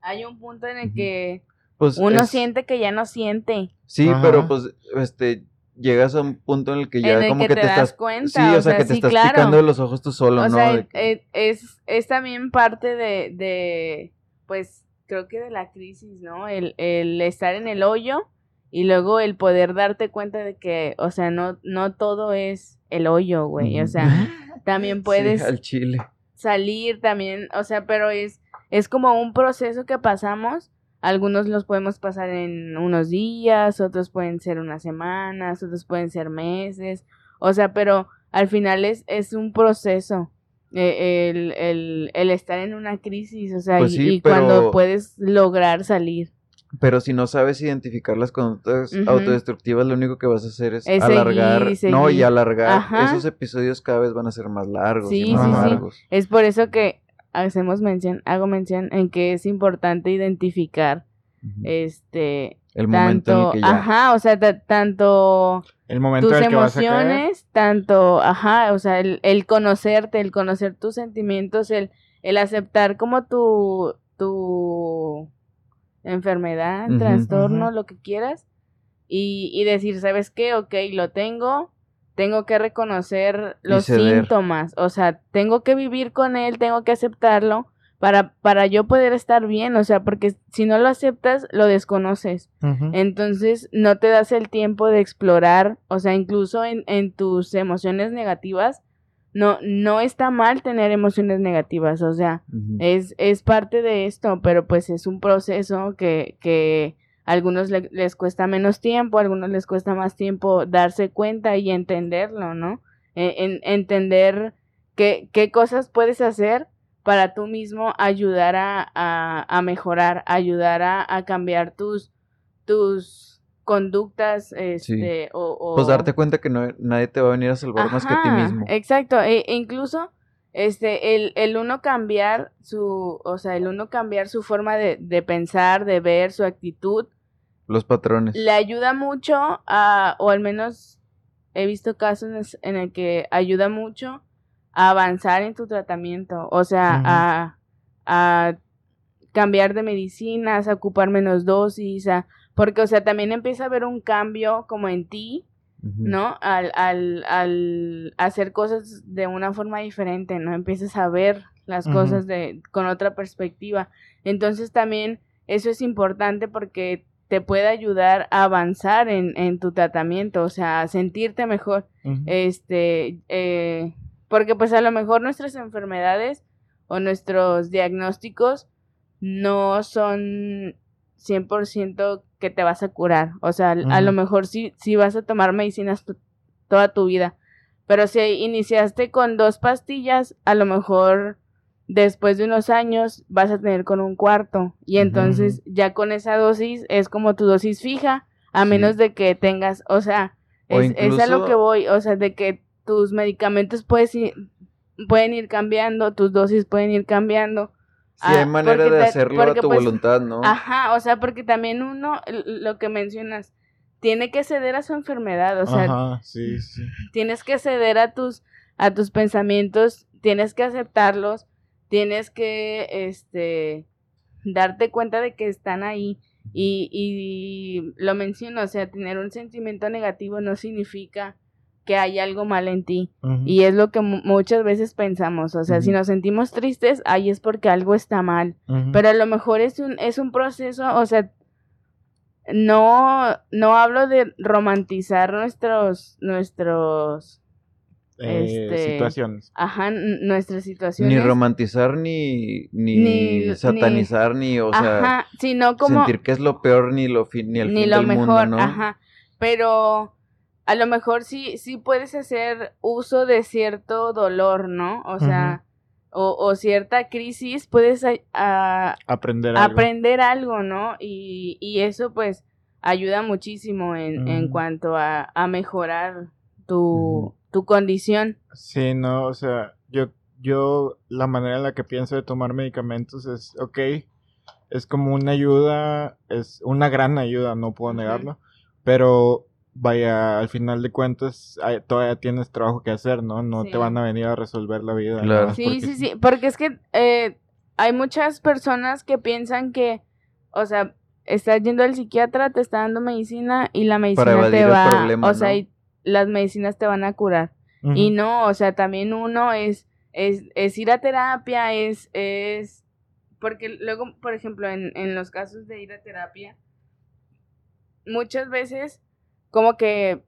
[SPEAKER 3] hay un punto en el que pues uno siente que ya no siente.
[SPEAKER 2] Sí, pero pues, este, llegas a un punto en el que ya como que, te,
[SPEAKER 3] das
[SPEAKER 2] estás
[SPEAKER 3] cuenta.
[SPEAKER 2] Sí, o, sea, que te estás picando de los ojos tú solo, o ¿no? Sea,
[SPEAKER 3] eh, es, es también parte de, de, pues, creo que de la crisis, ¿no? El, el estar en el hoyo y luego el poder darte cuenta de que, o sea, no, no todo es el hoyo, güey. O sea, también puedes
[SPEAKER 2] al chile.
[SPEAKER 3] salir también, o sea, pero es, es como un proceso que pasamos. Algunos los podemos pasar en unos días, otros pueden ser unas semanas, otros pueden ser meses. O sea, pero al final es, es un proceso. Eh, el, el, el, estar en una crisis, o sea, pues y, cuando puedes lograr salir.
[SPEAKER 2] Pero si no sabes identificar las conductas autodestructivas, lo único que vas a hacer es, alargar, no, y alargar. Esos episodios cada vez van a ser más largos y más largos.
[SPEAKER 3] Es por eso que hacemos mención, hago mención en que es importante identificar este
[SPEAKER 2] el momento tanto, en que ya...
[SPEAKER 3] ajá, o sea, tanto
[SPEAKER 1] el momento
[SPEAKER 3] tus
[SPEAKER 1] emociones,
[SPEAKER 3] tanto, ajá, o sea, el, el, conocerte, el conocer tus sentimientos, el, el aceptar como tu, tu enfermedad, trastorno, lo que quieras, y, y, decir, ¿sabes qué? Ok, lo tengo, tengo que reconocer los síntomas, o sea, tengo que vivir con él, tengo que aceptarlo para, para yo poder estar bien, o sea, porque si no lo aceptas, lo desconoces. Entonces, no te das el tiempo de explorar, o sea, incluso en, en tus emociones negativas, no, no está mal tener emociones negativas, o sea, es, es parte de esto, pero pues es un proceso que, que a algunos les cuesta menos tiempo, a algunos les cuesta más tiempo darse cuenta y entenderlo, ¿no? E, en, entender qué, qué cosas puedes hacer para tú mismo ayudar a, a, a mejorar, ayudar a, a cambiar tus, tus conductas, este, o,
[SPEAKER 2] Pues darte cuenta que no, nadie te va a venir a salvar más que a ti mismo.
[SPEAKER 3] Exacto, e, e, incluso, este, el, el, uno cambiar su, o sea, el uno cambiar su forma de, de pensar, de ver, su actitud.
[SPEAKER 2] Los patrones.
[SPEAKER 3] Le ayuda mucho a, o al menos he visto casos en el que ayuda mucho a avanzar en tu tratamiento, o sea, a, a cambiar de medicinas, a ocupar menos dosis, a porque, o sea, también empieza a haber un cambio como en ti, ¿no? Al, al, al, hacer cosas de una forma diferente, ¿no? Empiezas a ver las cosas de, con otra perspectiva. Entonces también eso es importante porque te puede ayudar a avanzar en, en tu tratamiento, o sea, a sentirte mejor. Este, eh, porque pues a lo mejor nuestras enfermedades o nuestros diagnósticos no son 100% que te vas a curar. O sea, a lo mejor sí, sí vas a tomar medicinas toda tu vida. Pero si iniciaste con dos pastillas, a lo mejor después de unos años vas a tener con un cuarto. Y entonces ya con esa dosis es como tu dosis fija, a menos de que tengas, o sea, es, a lo que voy, o sea, de que tus medicamentos puedes pueden ir cambiando, tus dosis pueden ir cambiando.
[SPEAKER 2] Sí, hay ah, manera de hacerlo a tu pues, voluntad, ¿no?
[SPEAKER 3] Ajá, o sea, porque también uno, lo que mencionas, tiene que ceder a su enfermedad, o sea,
[SPEAKER 1] ajá, sí, sí.
[SPEAKER 3] tienes que ceder a tus a tus pensamientos, tienes que aceptarlos, tienes que, este, darte cuenta de que están ahí. Y, y lo menciono, o sea, tener un sentimiento negativo no significa que hay algo mal en ti. Y es lo que muchas veces pensamos. O sea, si nos sentimos tristes, ahí es porque algo está mal. Pero a lo mejor es un, es un proceso, o sea, no, no hablo de romantizar nuestros, nuestros
[SPEAKER 1] eh, este, situaciones.
[SPEAKER 3] Ajá, nuestras situaciones.
[SPEAKER 2] Ni romantizar, ni, ni, satanizar, ni, o sea,
[SPEAKER 3] sino como,
[SPEAKER 2] sentir que es lo peor, ni lo, ni el
[SPEAKER 3] ni
[SPEAKER 2] fin
[SPEAKER 3] lo
[SPEAKER 2] del
[SPEAKER 3] mejor,
[SPEAKER 2] mundo, ¿no?
[SPEAKER 3] Ajá, pero a lo mejor sí, sí puedes hacer uso de cierto dolor, ¿no? O sea, o, o, cierta crisis, puedes
[SPEAKER 1] aprender, algo.
[SPEAKER 3] aprender algo, ¿no? Y, y eso pues ayuda muchísimo en, en cuanto a, a mejorar tu, tu condición.
[SPEAKER 1] Sí, no, o sea, yo, yo la manera en la que pienso de tomar medicamentos es, ok, es como una ayuda, es una gran ayuda, no puedo negarlo, pero vaya, al final de cuentas todavía tienes trabajo que hacer, ¿no? No te van a venir a resolver la vida.
[SPEAKER 2] Claro.
[SPEAKER 3] Sí, sí, sí, porque es que eh, hay muchas personas que piensan que, o sea, estás yendo al psiquiatra, te está dando medicina y la medicina te va, o sea, y las medicinas te van a curar. Y no, o sea, también uno es, es, es ir a terapia, es, es, porque luego, por ejemplo, en, en los casos de ir a terapia, muchas veces como que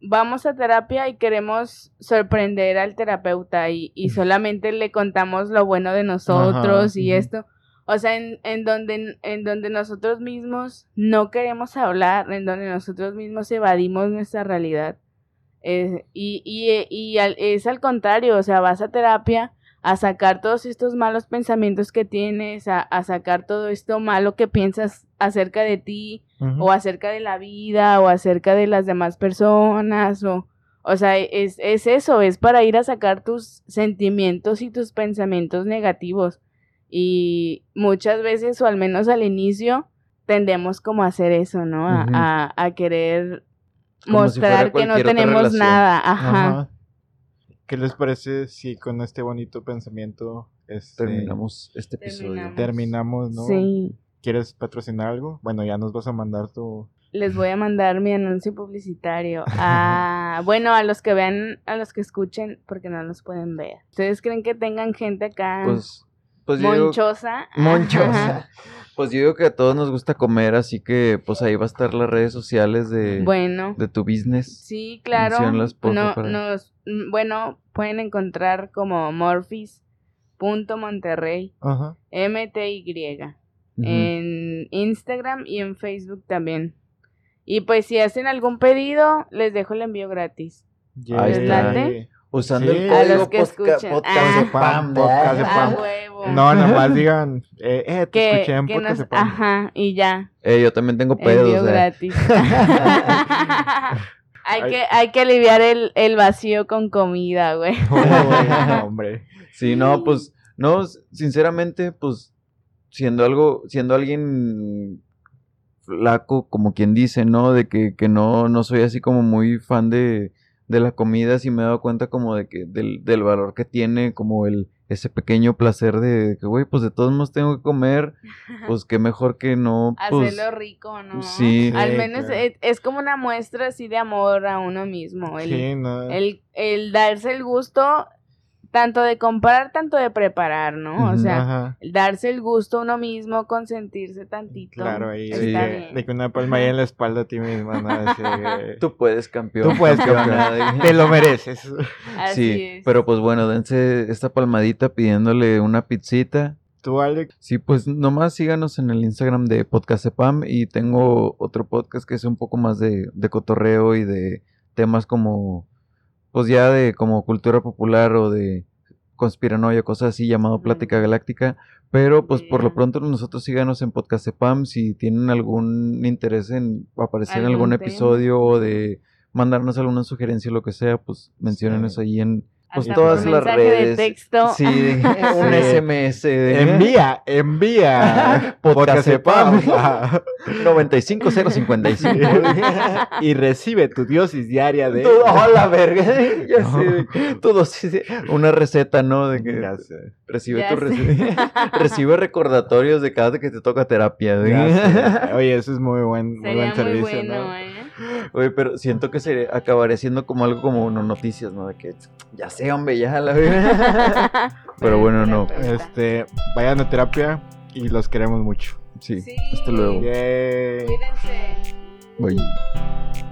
[SPEAKER 3] vamos a terapia y queremos sorprender al terapeuta y, y solamente le contamos lo bueno de nosotros y esto. O sea, en, en, donde, en donde nosotros mismos no queremos hablar, en donde nosotros mismos evadimos nuestra realidad. Eh, y y, y es al contrario, o sea, vas a terapia a sacar todos estos malos pensamientos que tienes, a, a sacar todo esto malo que piensas acerca de ti, o acerca de la vida, o acerca de las demás personas, o, o sea, es, es eso, es para ir a sacar tus sentimientos y tus pensamientos negativos. Y muchas veces, o al menos al inicio, tendemos como a hacer eso, ¿no? a, a, querer mostrar que no tenemos nada. Ajá.
[SPEAKER 1] ¿Qué les parece si con este bonito pensamiento este,
[SPEAKER 2] terminamos este episodio?
[SPEAKER 1] Terminamos, ¿no?
[SPEAKER 3] Sí.
[SPEAKER 1] ¿Quieres patrocinar algo? Bueno, ya nos vas a mandar tu...
[SPEAKER 3] Les voy a mandar mi anuncio publicitario. A, bueno, a los que vean, a los que escuchen, porque no los pueden ver. ¿Ustedes creen que tengan gente acá
[SPEAKER 2] pues, pues
[SPEAKER 3] monchosa?
[SPEAKER 2] monchosa. Pues yo digo que a todos nos gusta comer, así que pues ahí va a estar las redes sociales de,
[SPEAKER 3] bueno,
[SPEAKER 2] de tu business.
[SPEAKER 3] Sí, claro. No, nos, mm, bueno, pueden encontrar como morphis.monterrey. Ajá. M-T-Y. En Instagram y en Facebook también. Y pues si hacen algún pedido, les dejo el envío gratis.
[SPEAKER 2] Ahí está. Usando el código
[SPEAKER 3] a los que podcast,
[SPEAKER 1] podcast, ah, podcast,
[SPEAKER 3] ah, huevo.
[SPEAKER 1] No, nada más digan, eh, eh te
[SPEAKER 3] que,
[SPEAKER 1] escuché en
[SPEAKER 3] que
[SPEAKER 1] podcast
[SPEAKER 3] nos, Ajá, y ya.
[SPEAKER 2] Eh, yo también tengo pedos.
[SPEAKER 3] Envío
[SPEAKER 2] eh.
[SPEAKER 3] gratis. hay, que, hay que aliviar el, el vacío con comida, güey.
[SPEAKER 1] Oh, hombre.
[SPEAKER 2] Sí, no, pues, no, sinceramente, pues, siendo algo, siendo alguien flaco, como quien dice, ¿no? De que, que no, no soy así como muy fan de de la comida sí me he dado cuenta como de que del, del valor que tiene como el ese pequeño placer de que güey pues de todos modos tengo que comer pues qué mejor que no
[SPEAKER 3] pues, hacerlo rico no
[SPEAKER 2] sí
[SPEAKER 3] al menos es, como una muestra así de amor a uno mismo el,
[SPEAKER 1] sí, no.
[SPEAKER 3] el, el darse el gusto tanto de comprar, tanto de preparar, ¿no? O sea, darse el gusto a uno mismo, consentirse tantito.
[SPEAKER 1] Claro, ahí de, que una palma ahí en la espalda a ti misma, ¿no?
[SPEAKER 2] Tú puedes, campeón.
[SPEAKER 1] Tú puedes, campeón. Te lo mereces.
[SPEAKER 3] Así
[SPEAKER 2] sí, pero pues bueno, dense esta palmadita pidiéndole una pizzita.
[SPEAKER 1] ¿Tú, Alex?
[SPEAKER 2] Sí, pues nomás síganos en el Instagram de Podcast Epam y tengo otro podcast que es un poco más de, de cotorreo y de temas como pues ya de como cultura popular o de conspiranoia, cosas así, llamado Plática Galáctica. Pero pues por lo pronto nosotros síganos en Podcast Pam si tienen algún interés en aparecer en algún episodio o de mandarnos alguna sugerencia o lo que sea, pues mencionen ahí en, Pues
[SPEAKER 3] Hasta
[SPEAKER 2] todas las
[SPEAKER 3] mensaje de
[SPEAKER 2] redes.
[SPEAKER 3] texto.
[SPEAKER 2] Sí, un SMS. de-
[SPEAKER 1] Envía, envía.
[SPEAKER 2] Podcast Cepam.
[SPEAKER 1] Ajá.
[SPEAKER 2] 95055.
[SPEAKER 1] y recibe tu dosis diaria de.
[SPEAKER 2] Todo, ¡Oh, la verga! Ya sé. Todo sí, sí. Una receta, ¿no? De que
[SPEAKER 1] Ya sé.
[SPEAKER 2] recibe
[SPEAKER 3] Ya
[SPEAKER 2] tu reci- recibe recordatorios de cada vez que te toca terapia.
[SPEAKER 1] Oye, eso es muy buen, muy buen
[SPEAKER 3] muy
[SPEAKER 1] servicio,
[SPEAKER 3] bueno,
[SPEAKER 1] ¿no?
[SPEAKER 3] ¿eh?
[SPEAKER 2] Oye, pero siento que se acabaría siendo como algo como uno noticias, ¿no? De que ya sé, hombre, ya la verga. Pero bueno, no.
[SPEAKER 1] Este, vayan a terapia y los queremos mucho.
[SPEAKER 2] Sí,
[SPEAKER 3] Sí.
[SPEAKER 2] hasta luego.
[SPEAKER 1] Yay.
[SPEAKER 3] Cuídense.
[SPEAKER 2] Bye.